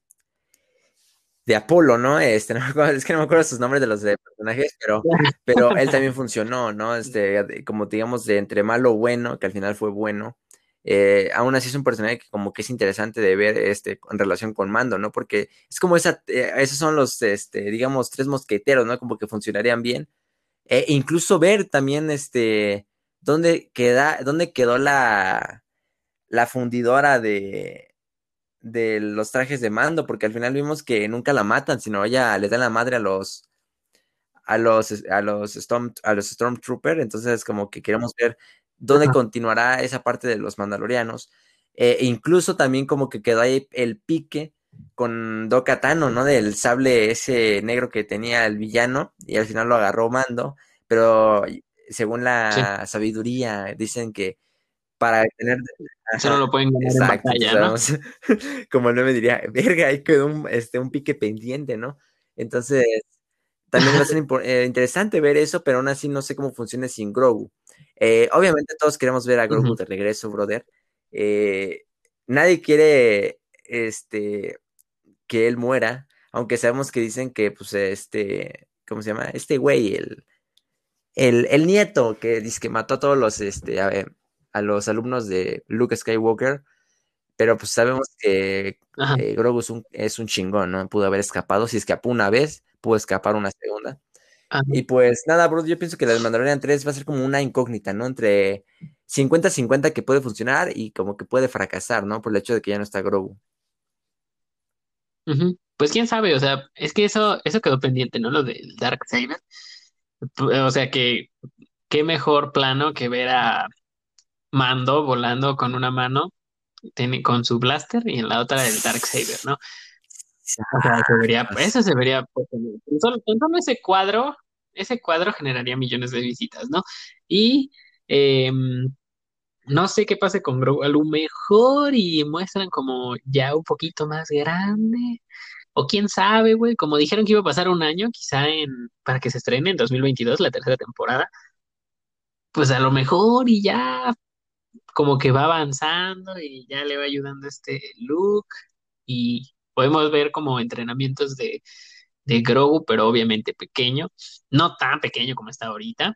S2: De Apolo, ¿no? Este, es que no me acuerdo sus nombres de los personajes, pero, pero él también funcionó, ¿no? Este, como digamos, de entre malo o bueno, que al final fue bueno. Eh, aún así es un personaje que como que es interesante de ver este, en relación con Mando, ¿no? Porque es como esa, eh, esos son los, este, digamos, tres mosqueteros, ¿no? Como que funcionarían bien. E incluso ver también, este, dónde, queda, dónde quedó la, la fundidora de, de los trajes de mando, porque al final vimos que nunca la matan, sino ella le da la madre a los a los a los Storm, a los Stormtrooper, entonces como que queremos ver dónde continuará esa parte de los mandalorianos. Eh, e incluso también como que quedó ahí el pique con Do Katano, ¿no? Del sable ese negro que tenía el villano y al final lo agarró Mando, pero según la sabiduría, dicen que para tener...
S1: Eso no lo pueden ganar en batalla, ¿no?
S2: como no me diría, verga, ahí quedó un, este, un pique pendiente, ¿no? Entonces, también va a ser eh, interesante ver eso, pero aún así no sé cómo funciona sin Grogu. Eh, obviamente todos queremos ver a Grogu de regreso, brother. Eh, nadie quiere este, que él muera, aunque sabemos que dicen que, pues, este, ¿cómo se llama? Este güey, el, el, nieto que dice que mató a todos los, este, a, los alumnos de Luke Skywalker, pero pues sabemos que eh, Grogu es un, chingón, ¿no? Pudo haber escapado, si escapó una vez, pudo escapar una segunda. Y pues nada, bro, yo pienso que la de Mandalorian 3 va a ser como una incógnita, ¿no? Entre 50-50 que puede funcionar y como que puede fracasar, ¿no? Por el hecho de que ya no está Grogu.
S1: Pues quién sabe, o sea, es que eso, eso quedó pendiente, ¿no? Lo del Dark Saber. O sea que qué mejor plano que ver a Mando volando con una mano tiene, con su blaster y en la otra el Dark Saber, ¿no? O sea, se vería, eso se vería pues, solo, ese cuadro, ese cuadro generaría millones de visitas, ¿no? Y em, no sé qué pase con Grogu, a lo mejor y muestran como ya un poquito más grande, o quién sabe, güey, como dijeron que iba a pasar un año, quizá en, para que se estrene en 2022, la tercera temporada, pues a lo mejor y ya como que va avanzando y ya le va ayudando este look y podemos ver como entrenamientos de, de Grogu, pero obviamente pequeño, no tan pequeño como está ahorita,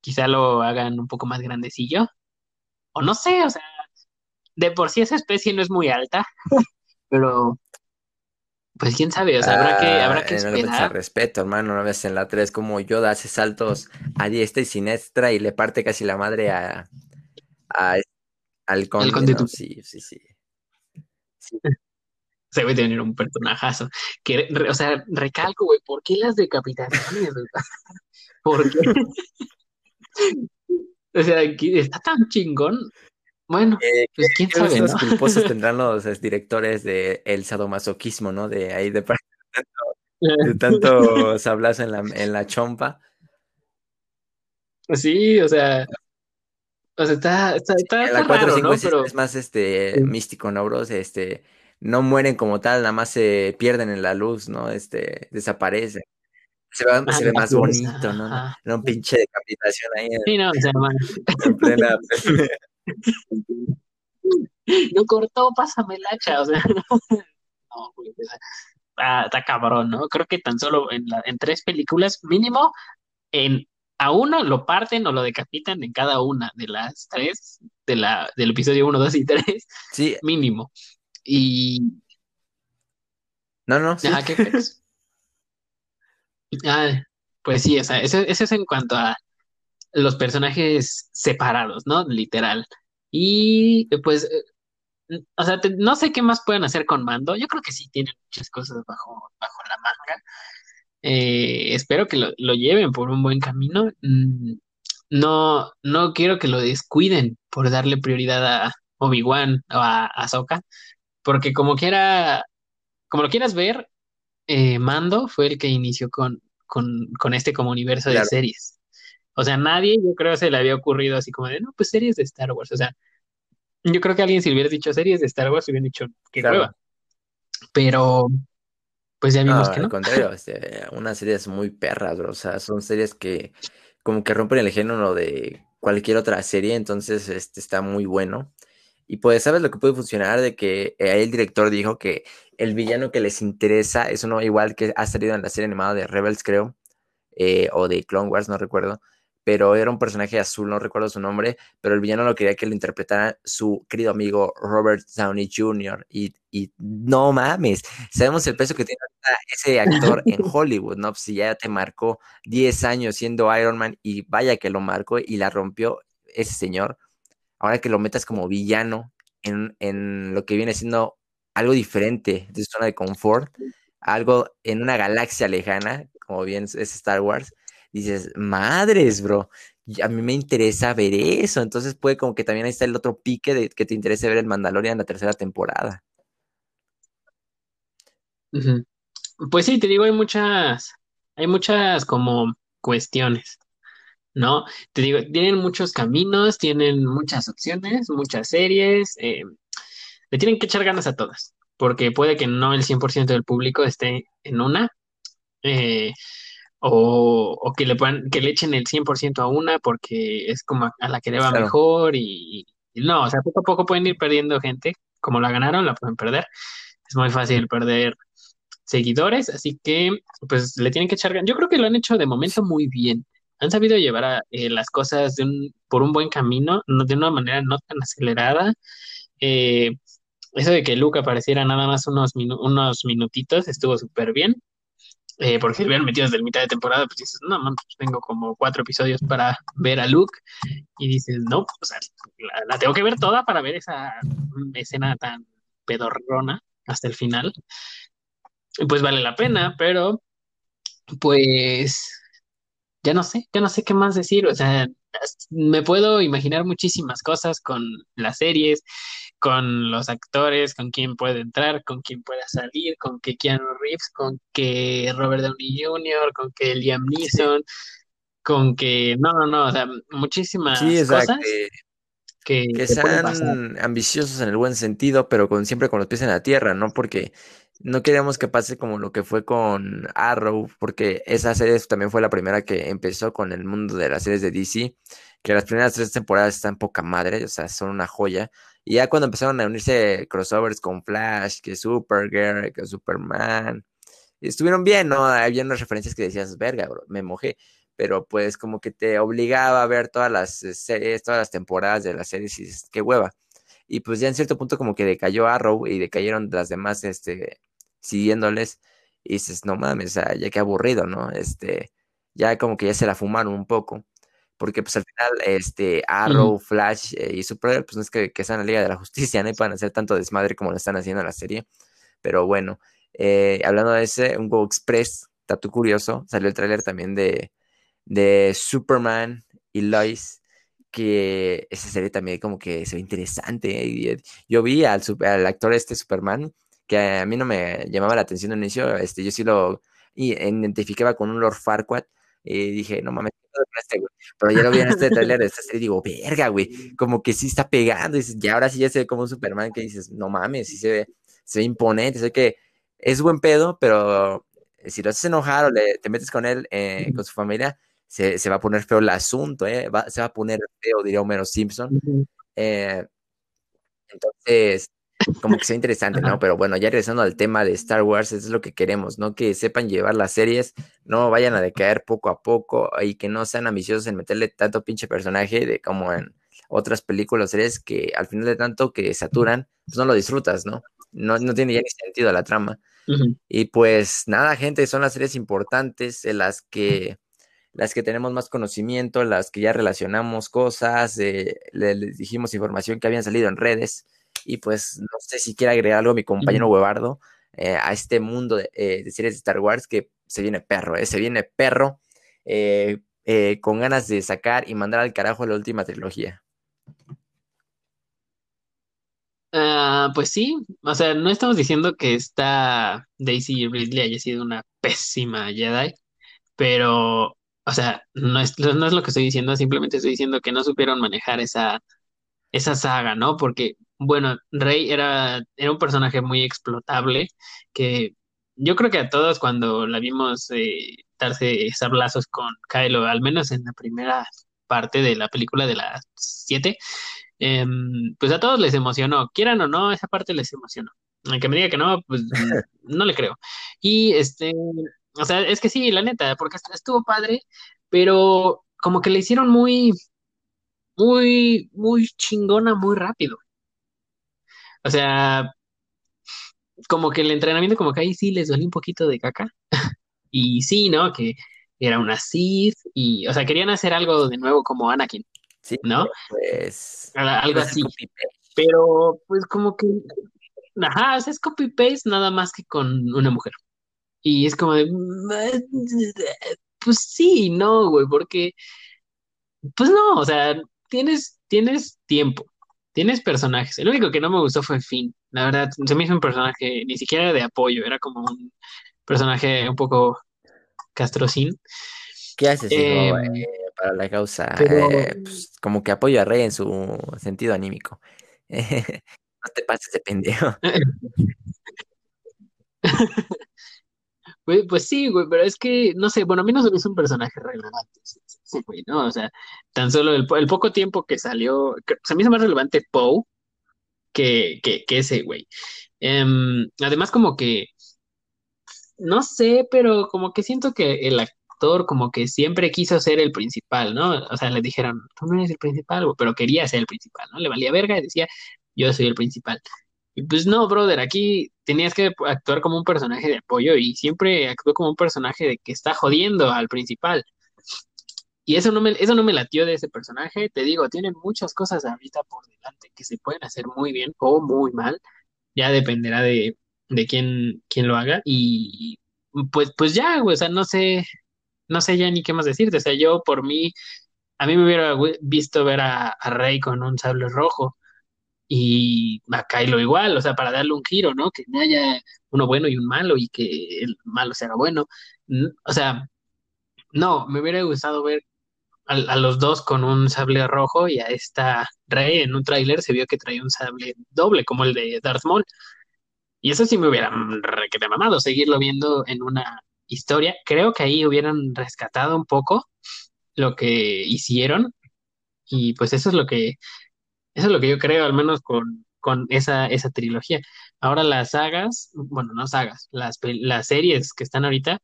S1: quizá lo hagan un poco más grandecillo, o no sé, o sea, de por sí esa especie no es muy alta, pero pues quién sabe, o sea, habrá que, habrá ah, que esperar.
S2: respeto, hermano, una vez en la 3 como Yoda hace saltos a diestra y siniestra y le parte casi la madre a, al conde. Sí, sí, sí.
S1: Se ve tener un personajazo. Que, o sea, recalco, güey, ¿por qué las decapitaciones? ¿Por qué? o sea, está tan chingón Bueno,
S2: Eh, ¿qué,
S1: pues quién
S2: qué
S1: sabe,
S2: gustos
S1: ¿no?
S2: culposos tendrán los eh, directores de el sadomasoquismo, ¿no? De ahí de, de tanto sablazo en la, en la chompa.
S1: Sí, o sea, o sea, está, está, está, está
S2: la 4,
S1: raro,
S2: 5 y
S1: ¿no?
S2: 6
S1: Pero
S2: es más este místico, ¿no, bros? Este, no mueren como tal, nada más se pierden en la luz, ¿no? Este, desaparecen. Se ve,
S1: ah,
S2: se ve más bonito, ¿no? No, un pinche decapitación ahí en,
S1: Sí, no, o sea,
S2: en plena.
S1: no cortó, pásame el hacha, o sea, no, güey, o sea, está, está cabrón, ¿no? Creo que tan solo en, la, en tres películas, mínimo, en a uno lo parten o lo decapitan en cada una de las tres, de la, del episodio 1, 2 y 3,
S2: Sí,
S1: mínimo. Y,
S2: no, no, sí.
S1: qué. Ah, pues sí, o sea, eso, eso es en cuanto a los personajes separados, ¿no? Literal. Y pues, eh, o sea, te- no sé qué más pueden hacer con Mando. Yo creo que sí tienen muchas cosas bajo, bajo la manga. Eh, espero que lo, lo lleven por un buen camino. Mm, No, no quiero que lo descuiden por darle prioridad a Obi-Wan o a Ahsoka, porque como quiera, como lo quieras ver, eh, Mando fue el que inició con, con, con este como universo de series. O sea, nadie, yo creo, se le había ocurrido así como de, no, pues series de Star Wars. O sea, yo creo que alguien si hubiera dicho series de Star Wars, hubieran dicho, qué
S2: claro.
S1: hueva. Pero, pues ya
S2: No,
S1: vimos que
S2: al
S1: no.
S2: contrario, este, unas series muy perras, bro. O sea, son series que como que rompen el género de cualquier otra serie, entonces este está muy bueno. Y pues, ¿sabes lo que puede funcionar? De que eh, el director dijo que el villano que les interesa es uno igual que ha salido en la serie animada de Rebels, creo, eh, o de Clone Wars, no recuerdo, pero era un personaje azul, no recuerdo su nombre, pero el villano lo quería que lo interpretara su querido amigo Robert Downey Jr. Y, y no mames, sabemos el peso que tiene ese actor en Hollywood, ¿no? Si ya te marcó 10 años siendo Iron Man y vaya que lo marcó y la rompió ese señor, ahora que lo metas como villano en, en lo que viene siendo algo diferente de su zona de confort, algo en una galaxia lejana, como bien es Star Wars, dices, madres, bro, a mí me interesa ver eso, entonces puede como que también ahí está el otro pique de que te interese ver el Mandalorian en la tercera temporada.
S1: Pues sí, te digo, hay muchas, hay muchas como cuestiones, ¿no? Te digo, tienen muchos caminos, tienen muchas opciones, muchas series, eh, le tienen que echar ganas a todas, porque puede que no el 100% del público esté en una, eh, o, o que le puedan, que le echen el 100% a una porque es como a, a la que le va
S2: Claro.
S1: mejor y, y no, o sea, poco a poco pueden ir perdiendo gente, como la ganaron, la pueden perder. Es muy fácil perder seguidores, así que pues le tienen que echar. Yo creo que lo han hecho de momento muy bien. Han sabido llevar a, eh, las cosas de un, por un buen camino, no, de una manera no tan acelerada. Eh, eso de que Luke apareciera nada más unos, minu- unos minutitos estuvo súper bien. Eh, porque si hubieran metido desde el mitad de temporada, pues dices, no, man, pues tengo como cuatro episodios para ver a Luke. Y dices, no, o sea, la, la tengo que ver toda para ver esa escena tan pedorrona hasta el final. Pues vale la pena, pero pues ya no sé, ya no sé qué más decir. O sea, me puedo imaginar muchísimas cosas con las series, con los actores, con quién puede entrar, con quién puede salir, con que Keanu Reeves, con que Robert Downey Jr., con que Liam
S2: Sí,
S1: Neeson, con que, no, no, no, o sea,
S2: sí,
S1: muchísimas
S2: sea,
S1: cosas
S2: que,
S1: que,
S2: que sean ambiciosos en el buen sentido, pero con siempre con los pies en la tierra, ¿no? Porque no queríamos que pase como lo que fue con Arrow, porque esa serie también fue la primera que empezó con el mundo de las series de DC, que las primeras tres temporadas están poca madre, o sea, son una joya. Y ya cuando empezaron a unirse crossovers con Flash, que Supergirl, que Superman, estuvieron bien, ¿no? Había unas referencias que decías, verga, bro, me mojé pero pues como que te obligaba a ver todas las eh, series, todas las temporadas de las series y dices, qué hueva. Y pues ya en cierto punto como que decayó Arrow y decayeron las demás, este, siguiéndoles, y dices, no mames, ya qué aburrido, ¿no? Este, ya como que ya se la fumaron un poco, porque pues al final, este. Arrow, Flash eh, y Supergirl, pues no es que, que sean la Liga de la Justicia, no y puedan hacer tanto desmadre como lo están haciendo en la serie, pero bueno, eh, hablando de ese, un Go Express, dato curioso, salió el tráiler también de de Superman y Lois, que esa serie también como que se ve interesante. Yo vi al, al actor este Superman, que a mí no me llamaba la atención al inicio, este, yo sí lo identificaba con un Lord Farquaad, y dije, no mames, este, Pero ya lo vi en este trailer de esta serie y digo, verga, güey, como que sí está pegando, y, ahora sí ya se ve como un Superman que dices, no mames, sí se ve, se ve imponente, sé que es buen pedo, pero si lo haces enojar o le, te metes con él, eh, con su familia, se, se, va a poner feo el asunto, eh, se va a poner feo, diría Homero Simpson. Eh, entonces, como que sea interesante, ¿no? Pero bueno, ya regresando al tema de Star Wars, eso es lo que queremos, ¿no? Que sepan llevar las series, no vayan a decaer poco a poco y que no sean ambiciosos en meterle tanto pinche personaje de como en otras películas, series que al final de tanto que saturan, pues no lo disfrutas, ¿no? No, no tiene ya ni sentido la trama. Y pues nada, gente, son las series importantes en las que las que tenemos más conocimiento, las que ya relacionamos cosas, eh, les dijimos información que habían salido en redes. Y pues no sé si quiere agregar algo mi compañero Huevardo eh, a este mundo eh, de, series de Star Wars que se viene perro, eh, se viene perro con ganas de sacar y mandar al carajo la última trilogía.
S1: Ah, pues sí, o sea, no estamos diciendo que esta Daisy Ridley haya sido una pésima Jedi, pero, o sea, no es, no es lo que estoy diciendo, simplemente estoy diciendo que no supieron manejar esa, esa saga, ¿no? Porque bueno, Rey era, era un personaje muy explotable que yo creo que a todos cuando la vimos eh, darse sablazos con Kylo, al menos en la primera parte de la película de las siete, em, pues a todos les emocionó, quieran o no, esa parte les emocionó. Aunque me diga que no, pues no le creo. Y este, o sea, es que sí, la neta, porque estuvo padre, pero como que le hicieron muy, muy, muy chingona, muy rápido. O sea, como que el entrenamiento, como que ahí sí les duele un poquito de caca. y sí, ¿no? Que era una Sith y, o sea, querían hacer algo de nuevo como Anakin, sí, ¿no?
S2: Pues.
S1: Algo así. Pero, pues, como que. Ajá, es copy-paste nada más que con una mujer. Y es como de. Pues sí, no, güey, porque. Pues no, o sea, tienes, tienes tiempo Tienes personajes. El único que no me gustó fue Finn. La verdad, se me hizo un personaje ni siquiera de apoyo, era como un personaje un poco castrocín.
S2: ¿Qué haces, em, eh, para la causa? Eh, pues, como que apoyo a Rey en su sentido anímico. no te pases de pendejo.
S1: Pues, pues, sí, güey, pero es que, no sé, bueno, a mí no se me hizo un personaje relevante, güey, ¿no? O sea, tan solo el, poco tiempo que salió, se me hizo más relevante Poe que, que, ese, güey. Em, además, como que, no sé, pero como que siento que el actor como que siempre quiso ser el principal, ¿no? O sea, le dijeron, tú no eres el principal, pero quería ser el principal, ¿no? Le valía verga y decía, yo soy el principal. Y pues no, brother, aquí tenías que actuar como un personaje de apoyo y siempre actuó como un personaje de que está jodiendo al principal. Y eso no me, eso no me latió de ese personaje. Te digo, tienen muchas cosas ahorita por delante que se pueden hacer muy bien o muy mal. Ya dependerá de, de quién, quién lo haga. Y pues, pues ya, güey, o sea, no sé, no sé ya ni qué más decirte. O sea, yo por mí, a mí me hubiera visto ver a, a Rey con un sable rojo y a Kylo igual, o sea, para darle un giro, ¿no? Que haya uno bueno y un malo y que el malo sea bueno. O sea, no, me hubiera gustado ver a, los dos con un sable rojo y a esta Rey en un tráiler se vio que traía un sable doble como el de Darth Maul. Y eso sí me hubiera requete mamado, seguirlo viendo en una historia. Creo que ahí hubieran rescatado un poco lo que hicieron y pues eso es lo que eso es lo que yo creo, al menos con, con esa, esa trilogía. Ahora las sagas, bueno, no sagas, las, las series que están ahorita,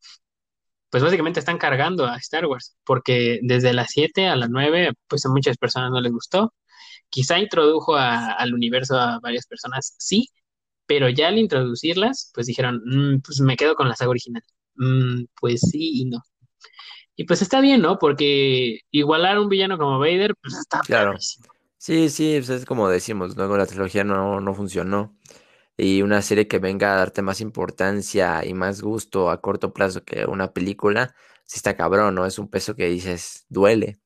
S1: pues básicamente están cargando a Star Wars, porque desde las 7 a las 9, pues a muchas personas no les gustó. Quizá introdujo al universo a varias personas, sí, pero ya al introducirlas, pues dijeron, mm, pues me quedo con la saga original. Mm, pues sí y no. Y pues está bien, ¿no? Porque igualar a un villano como Vader, pues está
S2: claro. Sí, sí, pues es como decimos, luego la trilogía no, no funcionó. Y una serie que venga a darte más importancia y más gusto a corto plazo que una película, sí está cabrón, ¿no? Es un peso que dices, duele.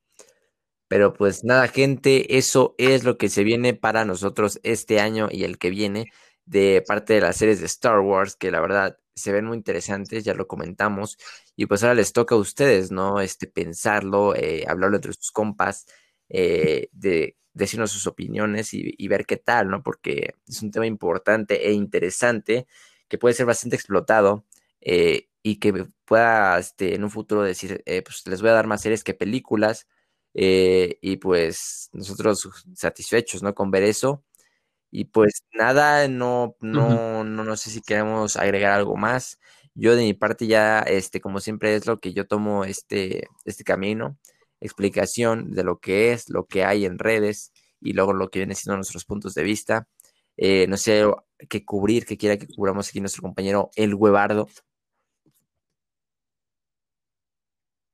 S2: Pero pues nada, gente, eso es lo que se viene para nosotros este año y el que viene de parte de las series de Star Wars, que la verdad se ven muy interesantes, ya lo comentamos, y pues ahora les toca a ustedes, ¿no? Este, pensarlo, eh, hablarlo entre sus compas, eh, de decirnos sus opiniones y, ver qué tal, ¿no? Porque es un tema importante e interesante que puede ser bastante explotado eh, y que pueda este, en un futuro decir, pues les voy a dar más series que películas y pues nosotros satisfechos, ¿no? Con ver eso. Y pues nada, no, no, no, no sé si queremos agregar algo más. Yo de mi parte ya, este, como siempre es lo que yo tomo este, este camino, explicación de lo que es, lo que hay en redes y luego lo que viene siendo nuestros puntos de vista. Eh, no sé qué cubrir, qué quiera que cubramos aquí nuestro compañero El Huevardo.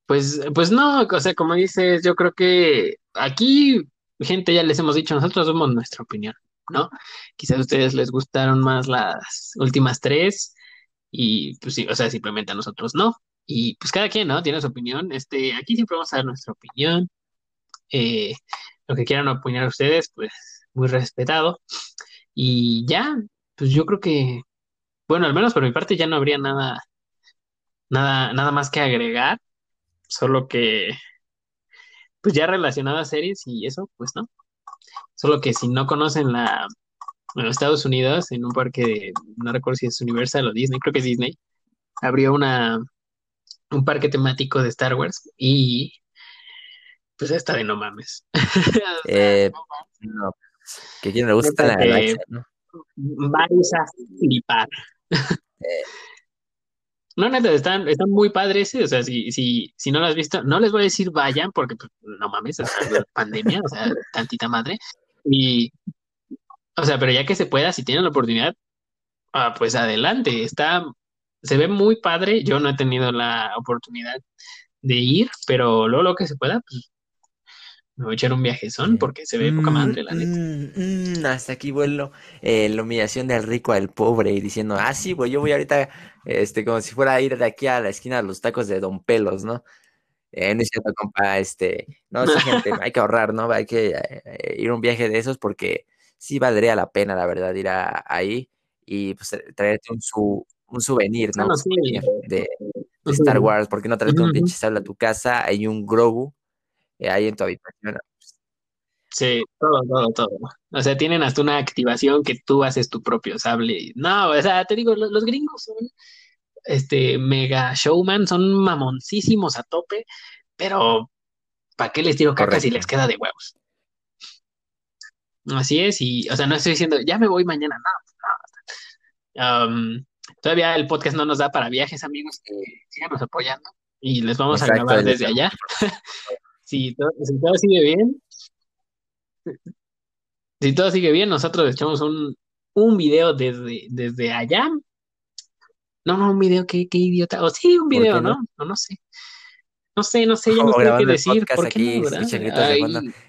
S1: Pues, pues no, o sea, como dices, yo creo que aquí, gente, ya les hemos dicho, nosotros somos nuestra opinión. ¿no? Quizás a ustedes les gustaron más las últimas tres y pues sí, o sea, simplemente a nosotros no. Y pues cada quien, ¿no? Tiene su opinión. Este, aquí siempre vamos a dar nuestra opinión. Eh, lo que quieran opinar ustedes, pues muy respetado. Y ya, pues yo creo que, bueno, al menos por mi parte ya no habría nada, nada, nada más que agregar. Solo que, pues ya relacionado a series y eso, pues no. Solo que si no conocen la, en Estados Unidos, en un parque de, no recuerdo si es Universal o Disney, creo que es Disney, abrió una, un parque temático de Star Wars y pues está de no mames.
S2: eh, no, que quien le gusta la galaxia, ¿no?
S1: A flipar. Eh. No, neta, están, están muy padres, o sea, si, si, si no lo has visto, no les voy a decir vayan, porque pues, no mames, es pandemia, o sea, tantita madre, y, o sea, pero ya que se pueda, si tienen la oportunidad, ah, pues adelante. Está, se ve muy padre. Yo no he tenido la oportunidad de ir, pero luego lo que se pueda, pues me voy a echar un viajezón porque se ve poca madre, la neta.
S2: Mm, mm, hasta aquí vuelo eh, la humillación del rico al pobre y diciendo, ah, sí, pues yo voy ahorita, este, como si fuera a ir de aquí a la esquina a los tacos de Don Pelos, ¿no? Eh, no es cierto, compa, este, no, sí, gente, hay que ahorrar, ¿no? Hay que eh, ir a un viaje de esos porque sí valdría la pena, la verdad, ir a, ahí y pues traerte un, su, un souvenir, ¿no? de, Star Wars, ¿por qué no traerte un pinche sable a tu casa? Hay un Grogu eh, ahí en tu habitación.
S1: Sí, todo, todo, todo. O sea, tienen hasta una activación que tú haces tu propio sable. No, o sea, te digo, los gringos son este, mega showman, son mamoncísimos a tope, pero ¿para qué les tiro caca si les queda de huevos? Así es, y, o sea, no estoy diciendo, ya me voy mañana, no, no. Todavía el podcast no nos da para viajes, amigos, que síganos apoyando y les vamos a grabar desde allá. si, todo, si todo sigue bien, si todo sigue bien, nosotros echamos un, un video desde, desde allá no, no, un video, qué, qué idiota. O sí, un video, ¿no? ¿no? No, sé. No sé, no sé, ya no sé qué decir. ¿Por qué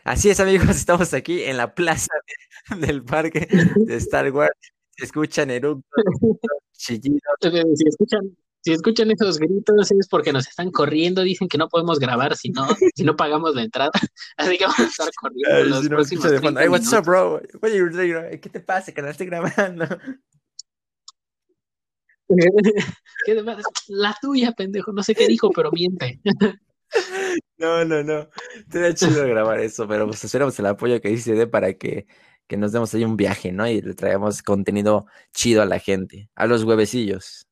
S2: Así es, amigos, estamos aquí en la plaza del parque de Star Wars. Se escuchan eructos, chillidos.
S1: Si escuchan, si escuchan esos gritos es porque nos están corriendo, dicen que no podemos grabar si no, si no pagamos la entrada. Así que vamos a estar corriendo los si próximos
S2: no Hey, what's up, bro? ¿Qué te pasa? Que no estoy grabando.
S1: La tuya, pendejo. No sé qué dijo, pero miente.
S2: No, no, no. Te da chido grabar eso, pero pues esperamos el apoyo que dice de para que, que nos demos ahí un viaje, ¿no? Y le traigamos contenido chido a la gente, a los huevecillos.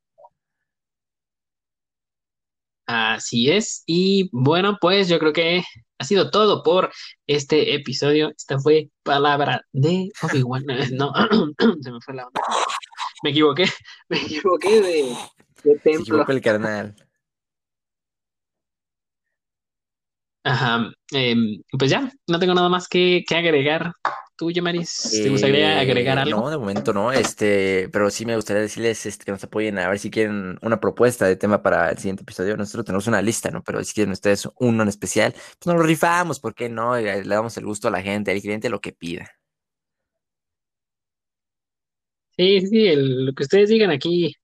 S1: Así es. Y bueno, pues yo creo que ha sido todo por este episodio. Esta fue palabra de Obi-Wan. No, se me fue la onda. Me equivoqué, me equivoqué de, templo. Se equivocó
S2: el carnal.
S1: Ajá, em, pues ya, no tengo nada más que, que agregar. ¿Tú, Yamaris, te gustaría agregar eh, algo?
S2: No, de momento no, este, pero sí me gustaría decirles este, que nos apoyen a ver si quieren una propuesta de tema para el siguiente episodio. Nosotros tenemos una lista, ¿no? Pero si quieren ustedes uno en especial, pues nos lo rifamos, ¿por qué no? Le damos el gusto a la gente, al cliente lo que pida.
S1: Sí, sí, lo que ustedes digan aquí,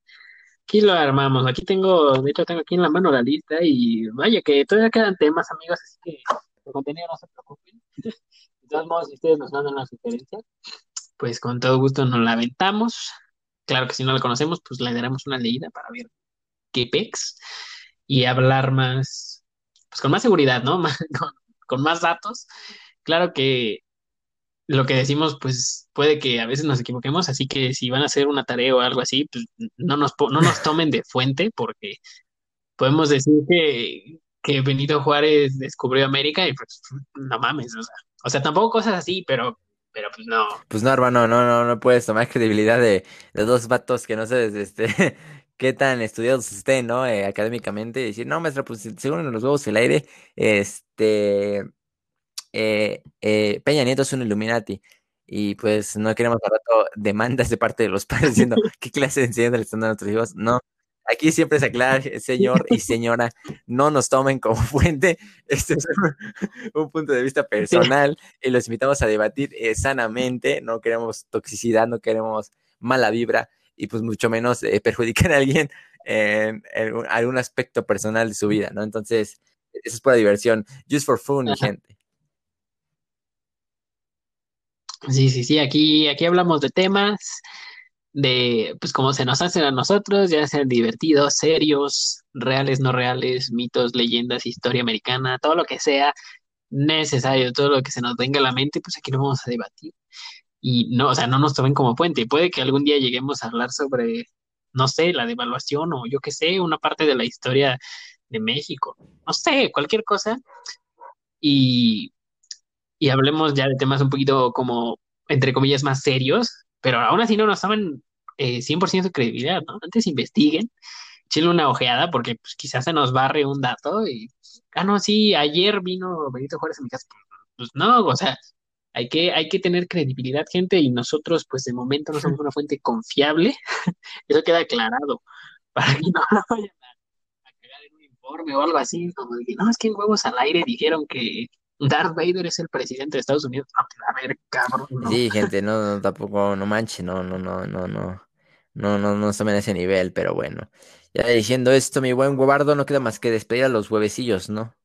S1: aquí lo armamos. Aquí tengo, de hecho tengo aquí en la mano la lista y vaya que todavía quedan temas, amigos, así que el contenido no se preocupen. Todos modos, si ustedes nos mandan una sugerencia, pues con todo gusto nos la aventamos. Claro que si no la conocemos, pues le daremos una leída para ver qué pex y hablar más, pues con más seguridad, ¿no? con, con más datos. Claro que lo que decimos, pues puede que a veces nos equivoquemos, así que si van a hacer una tarea o algo así, pues no nos, no nos tomen de fuente, porque podemos decir que, que Benito Juárez descubrió América y pues no mames, o sea, o sea, tampoco cosas así, pero, pero pues no.
S2: Pues no, hermano, no, no, no puedes tomar credibilidad de, de dos vatos que no sabes, este, qué tan estudiados estén, ¿no? Eh, académicamente, y decir, no, maestra, pues según los huevos el aire, este eh, eh, Peña Nieto es un Illuminati. Y pues no queremos al rato demandas de parte de los padres diciendo qué clase de enseñanza le están dando a nuestros hijos. No, aquí siempre se aclara, señor y señora, no nos tomen como fuente. Este es un, punto de vista personal y los invitamos a debatir eh, sanamente. No queremos toxicidad, no queremos mala vibra y pues mucho menos perjudicar a alguien en, algún aspecto personal de su vida, ¿no? Entonces, eso es pura diversión. Just for fun, mi gente.
S1: Sí, sí, sí, aquí, aquí hablamos de temas, de pues como se nos hacen a nosotros, ya sean divertidos, serios, reales, no reales, mitos, leyendas, historia americana, todo lo que sea necesario, todo lo que se nos venga a la mente, pues aquí lo vamos a debatir. Y no, o sea, no nos tomen como puente. Puede que algún día lleguemos a hablar sobre, no sé, la devaluación o yo qué sé, una parte de la historia de México, no sé, cualquier cosa. Y y hablemos ya de temas un poquito como, entre comillas, más serios, pero aún así no nos toman eh, 100% de credibilidad, ¿no? Antes investiguen, échenle una ojeada porque pues, quizás se nos barre un dato y, ah, no, sí, ayer vino Benito Juárez a mi casa. Pues no, o sea, hay que, hay que tener credibilidad, gente, y nosotros, pues de momento no somos una fuente confiable, eso queda aclarado, para que no vayan a, cagar en un informe o algo así, como de que, no, es que en Huevos al Aire dijeron que Darth Vader es el presidente de Estados Unidos. A ver, cabrón.
S2: Sí, gente, no, tampoco, no manche, no, no, no, no, no. No, no, no estamos en ese nivel, pero bueno. Ya diciendo esto, mi buen huevardo, no queda más que despedir a los huevecillos, ¿no?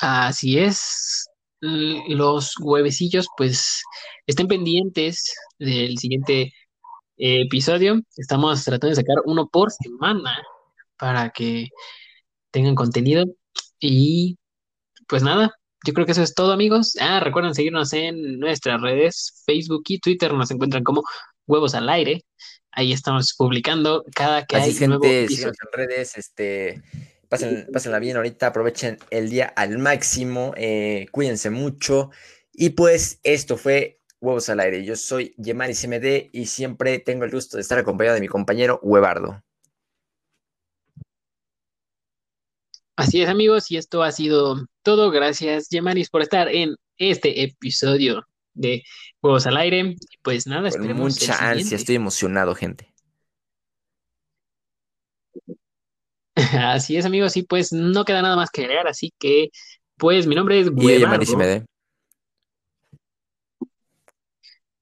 S1: Así es. Los huevecillos, pues, estén pendientes del siguiente episodio. Estamos tratando de sacar uno por semana para que tengan contenido. Y pues nada, yo creo que eso es todo, amigos. Ah, recuerden seguirnos en nuestras redes, Facebook y Twitter. Nos encuentran como Huevos al Aire. Ahí estamos publicando cada que hay
S2: gente, nuevo en redes, este, pasen, pásenla bien ahorita, aprovechen el día al máximo, eh, cuídense mucho. Y pues esto fue Huevos al Aire. Yo soy Yemari CMD y siempre tengo el gusto de estar acompañado de mi compañero Huevardo.
S1: Así es, amigos, y esto ha sido todo. Gracias, Yemaris, por estar en este episodio de Juegos al Aire. Pues nada,
S2: esperemos. Mucha ansia, estoy emocionado, gente.
S1: Así es, amigos, y pues no queda nada más que agregar, así que, pues mi nombre es Guevardo.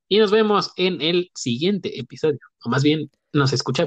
S1: Y nos vemos en el siguiente episodio, o más bien nos escuchamos.